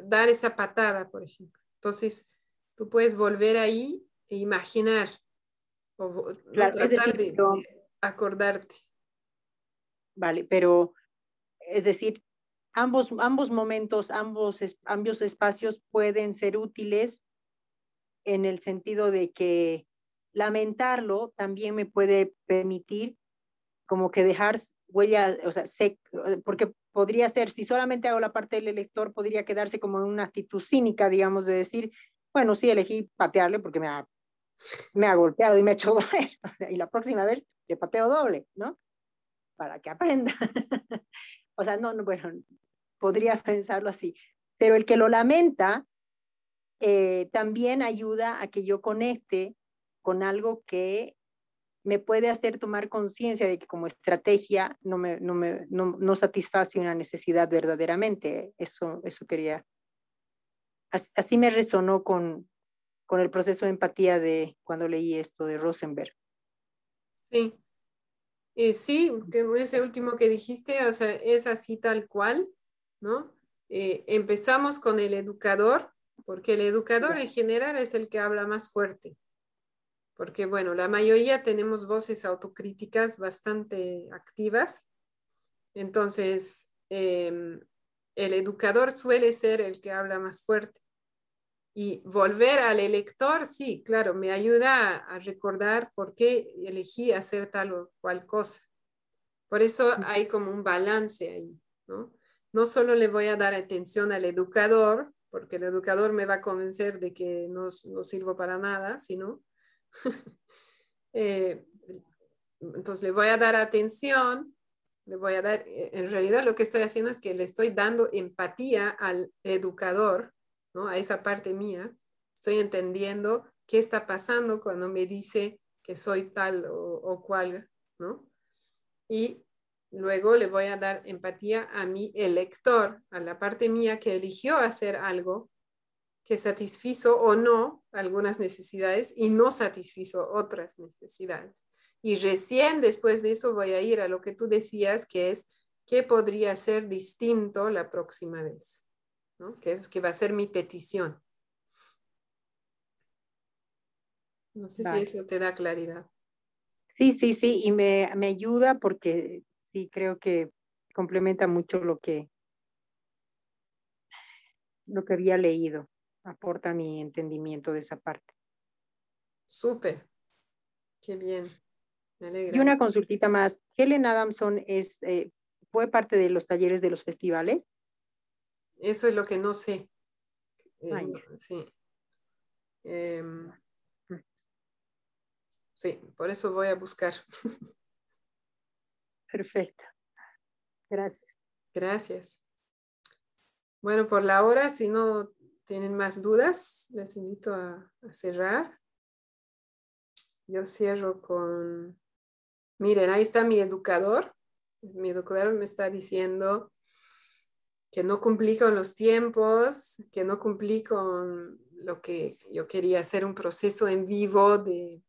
dar esa patada, por ejemplo. Entonces, tú puedes volver ahí e imaginar o tratar de, acordarte. Vale, pero es decir, ambos, ambos momentos, ambos, ambos espacios pueden ser útiles en el sentido de que lamentarlo también me puede permitir como que dejar huella, o sea, porque podría ser, si solamente hago la parte del elector, podría quedarse como en una actitud cínica, digamos, de decir, bueno, sí, elegí patearle porque me ha, me ha golpeado y me ha hecho doler, y la próxima vez le pateo doble, ¿no? Para que aprenda. o sea, no, no, bueno, podría pensarlo así, pero el que lo lamenta eh, también ayuda a que yo conecte con algo que me puede hacer tomar conciencia de que como estrategia no, me, no, me, no, satisface una necesidad verdaderamente. Eso, eso quería. Así, me resonó con, con el proceso de empatía de cuando leí esto de Rosenberg. Sí. Eh, sí, ese último que dijiste, o sea, es así tal cual, ¿no? Eh, empezamos con el educador, porque el educador en general es el que habla más fuerte porque bueno, la mayoría tenemos voces autocríticas bastante activas. Entonces, em, el educador suele ser el que habla más fuerte. Y volver al elector, sí, claro, me ayuda a, recordar por qué elegí hacer tal o cual cosa. Por eso hay como un balance ahí, ¿no? No solo le voy a dar atención al educador, porque el educador me va a convencer de que no, no sirvo para nada, sino Eh, entonces le voy a dar atención, le voy a dar, eh, en realidad lo que estoy haciendo es que le estoy dando empatía al educador, A esa parte mía. Estoy entendiendo qué está pasando cuando me dice que soy tal o, o cual, ¿no? Y luego le voy a dar empatía a mi elector, a la parte mía que eligió hacer algo que satisfizo o no algunas necesidades y no satisfizo otras necesidades. Y recién después de eso voy a ir a lo que tú decías, que es qué podría ser distinto la próxima vez, ¿no? que, es, que va a ser mi petición. No sé si eso te da claridad. Sí, sí, sí, y me, me ayuda porque sí creo que complementa mucho lo que, lo que había leído aporta mi entendimiento de esa parte. Súper, qué bien. Y una consultita más. Helen Adamson es, eh, fue parte de los talleres de los festivales. Eso es lo que no sé. Eh, sí. Em, sí, por eso voy a buscar. Perfecto. Gracias. Gracias. Bueno, por la hora, si no tienen más dudas, les invito a, cerrar. Yo cierro con, miren, ahí está mi educador. Mi educador me está diciendo que no cumplí con los tiempos, que no cumplí con lo que yo quería hacer un proceso en vivo de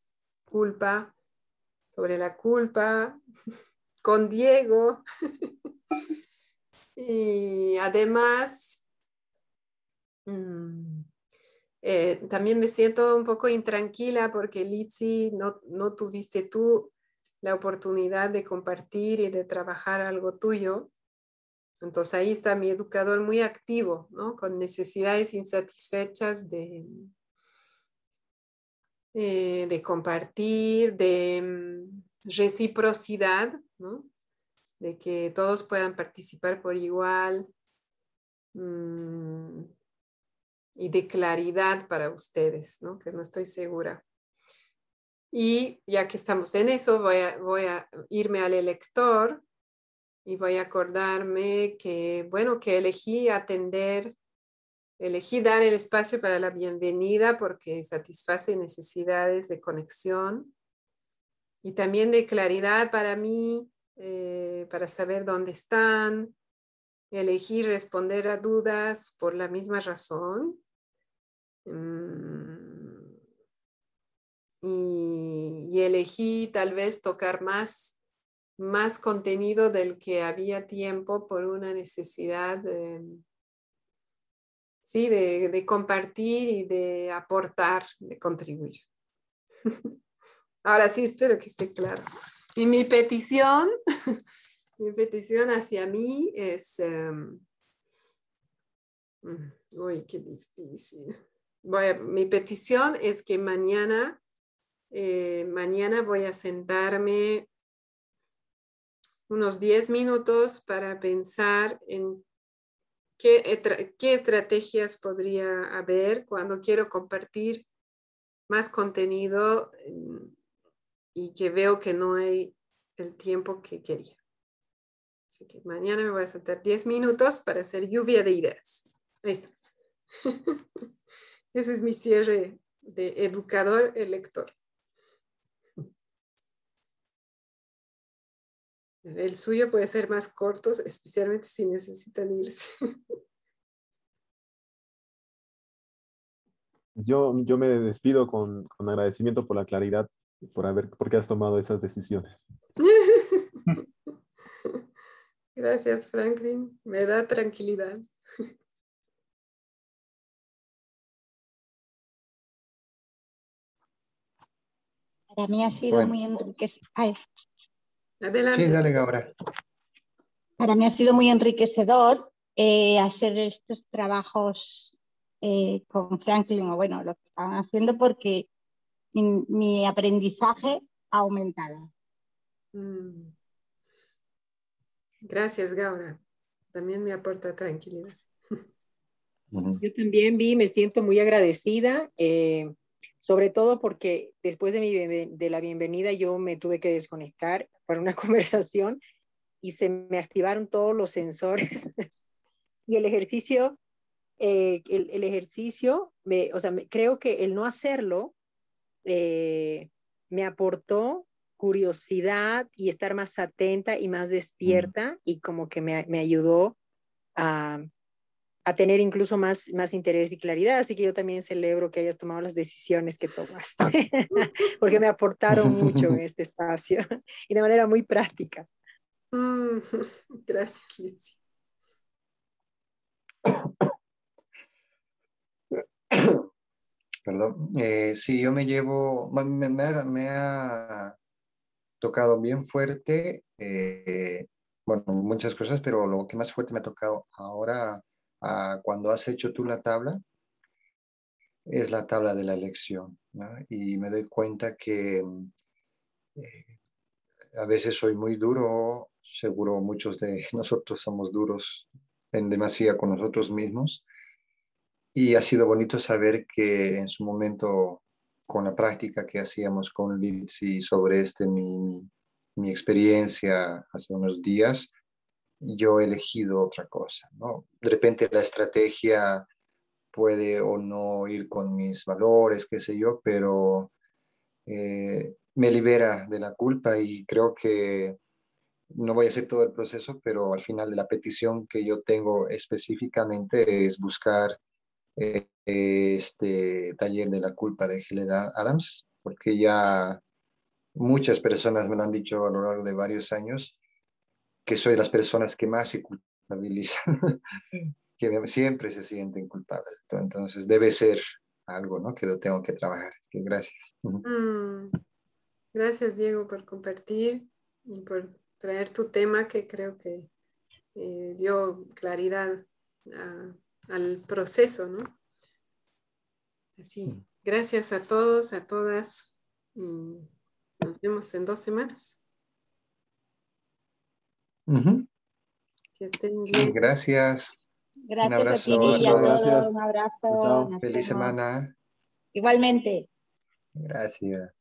culpa, sobre la culpa, con Diego. y además, mm, eh, también me siento un poco intranquila porque Litsi, no, no tuviste tú la oportunidad de compartir y de trabajar algo tuyo. Entonces ahí está mi educador muy activo, ¿no? Con necesidades insatisfechas de, eh, de compartir, de mm, reciprocidad, ¿no? De que todos puedan participar por igual mm, y de claridad para ustedes, ¿no? Que no estoy segura. Y ya que estamos en eso, voy a, voy a irme al elector y voy a acordarme que, bueno, que elegí atender, elegí dar el espacio para la bienvenida porque satisface necesidades de conexión y también de claridad para mí, eh, para saber dónde están. Elegí responder a dudas por la misma razón. Mm, y, elegí tal vez tocar más, más contenido del que había tiempo por una necesidad de, sí, de, compartir y de aportar, de contribuir. Ahora sí, espero que esté claro. Y mi petición, mi petición hacia mí es, mm, uy, qué difícil. mi petición es que mañana eh, mañana voy a sentarme unos 10 minutos para pensar en qué, qué estrategias podría haber cuando quiero compartir más contenido em, y que veo que no hay el tiempo que quería. Así que mañana me voy a sentar 10 minutos para hacer lluvia de ideas. Ahí está. Ese es mi cierre de educador elector. El suyo puede ser más corto, especialmente si necesitan irse. Yo, yo me despido con, con agradecimiento por la claridad, por haber, porque has tomado esas decisiones. Gracias, Franklin. Me da tranquilidad. Para mí ha sido muy enriquecedor. Adelante. Sí, dale, ahora. Para mí ha sido muy enriquecedor eh, hacer estos trabajos eh, con Franklin, o bueno, lo que estaban haciendo, porque mi, aprendizaje ha aumentado. Mm. Gracias, Gaura. También me aporta tranquilidad. Yo también vi, me siento muy agradecida. Eh, sobre todo porque después de, mi, de la bienvenida yo me tuve que desconectar para una conversación y se me activaron todos los sensores. y el ejercicio, eh, el, ejercicio, me, o sea, creo que el no hacerlo eh, me aportó curiosidad y estar más atenta y más despierta y como que me, me ayudó a, a tener incluso más, más interés y claridad. Así que yo también celebro que hayas tomado las decisiones que tomaste, porque me aportaron mucho en este espacio y de manera muy práctica. Mm, gracias, Lizy. Perdón. Eh, sí, yo me llevo, me, me, ha, tocado bien fuerte, eh, bueno, muchas cosas, pero lo que más fuerte me ha tocado ahora cuando has hecho tú la tabla, es la tabla de la elección. Y me doy cuenta que eh, a veces soy muy duro, seguro muchos de nosotros somos duros en demasía con nosotros mismos. Y ha sido bonito saber que en su momento, con la práctica que hacíamos con Lindsay sobre este, mi, mi experiencia hace unos días, yo he elegido otra cosa, ¿no? De repente la estrategia puede o no ir con mis valores, qué sé yo, pero eh, me libera de la culpa y creo que no voy a hacer todo el proceso, pero al final la petición que yo tengo específicamente es buscar eh, este taller de la culpa de Helena Adams, porque ya muchas personas me lo han dicho a lo largo de varios años, que soy de las personas que más se culpabilizan, que siempre se sienten culpables. Entonces debe ser algo, ¿no? Que lo tengo que trabajar. que gracias. Mm. Gracias, Diego, por compartir y por traer tu tema que creo que eh, dio claridad al proceso, ¿no? Así, gracias a todos, a todas. nos vemos en dos semanas. Que estén bien. gracias. Gracias a ti, y a todos. Un abrazo. Feliz semana. Igualmente. Gracias.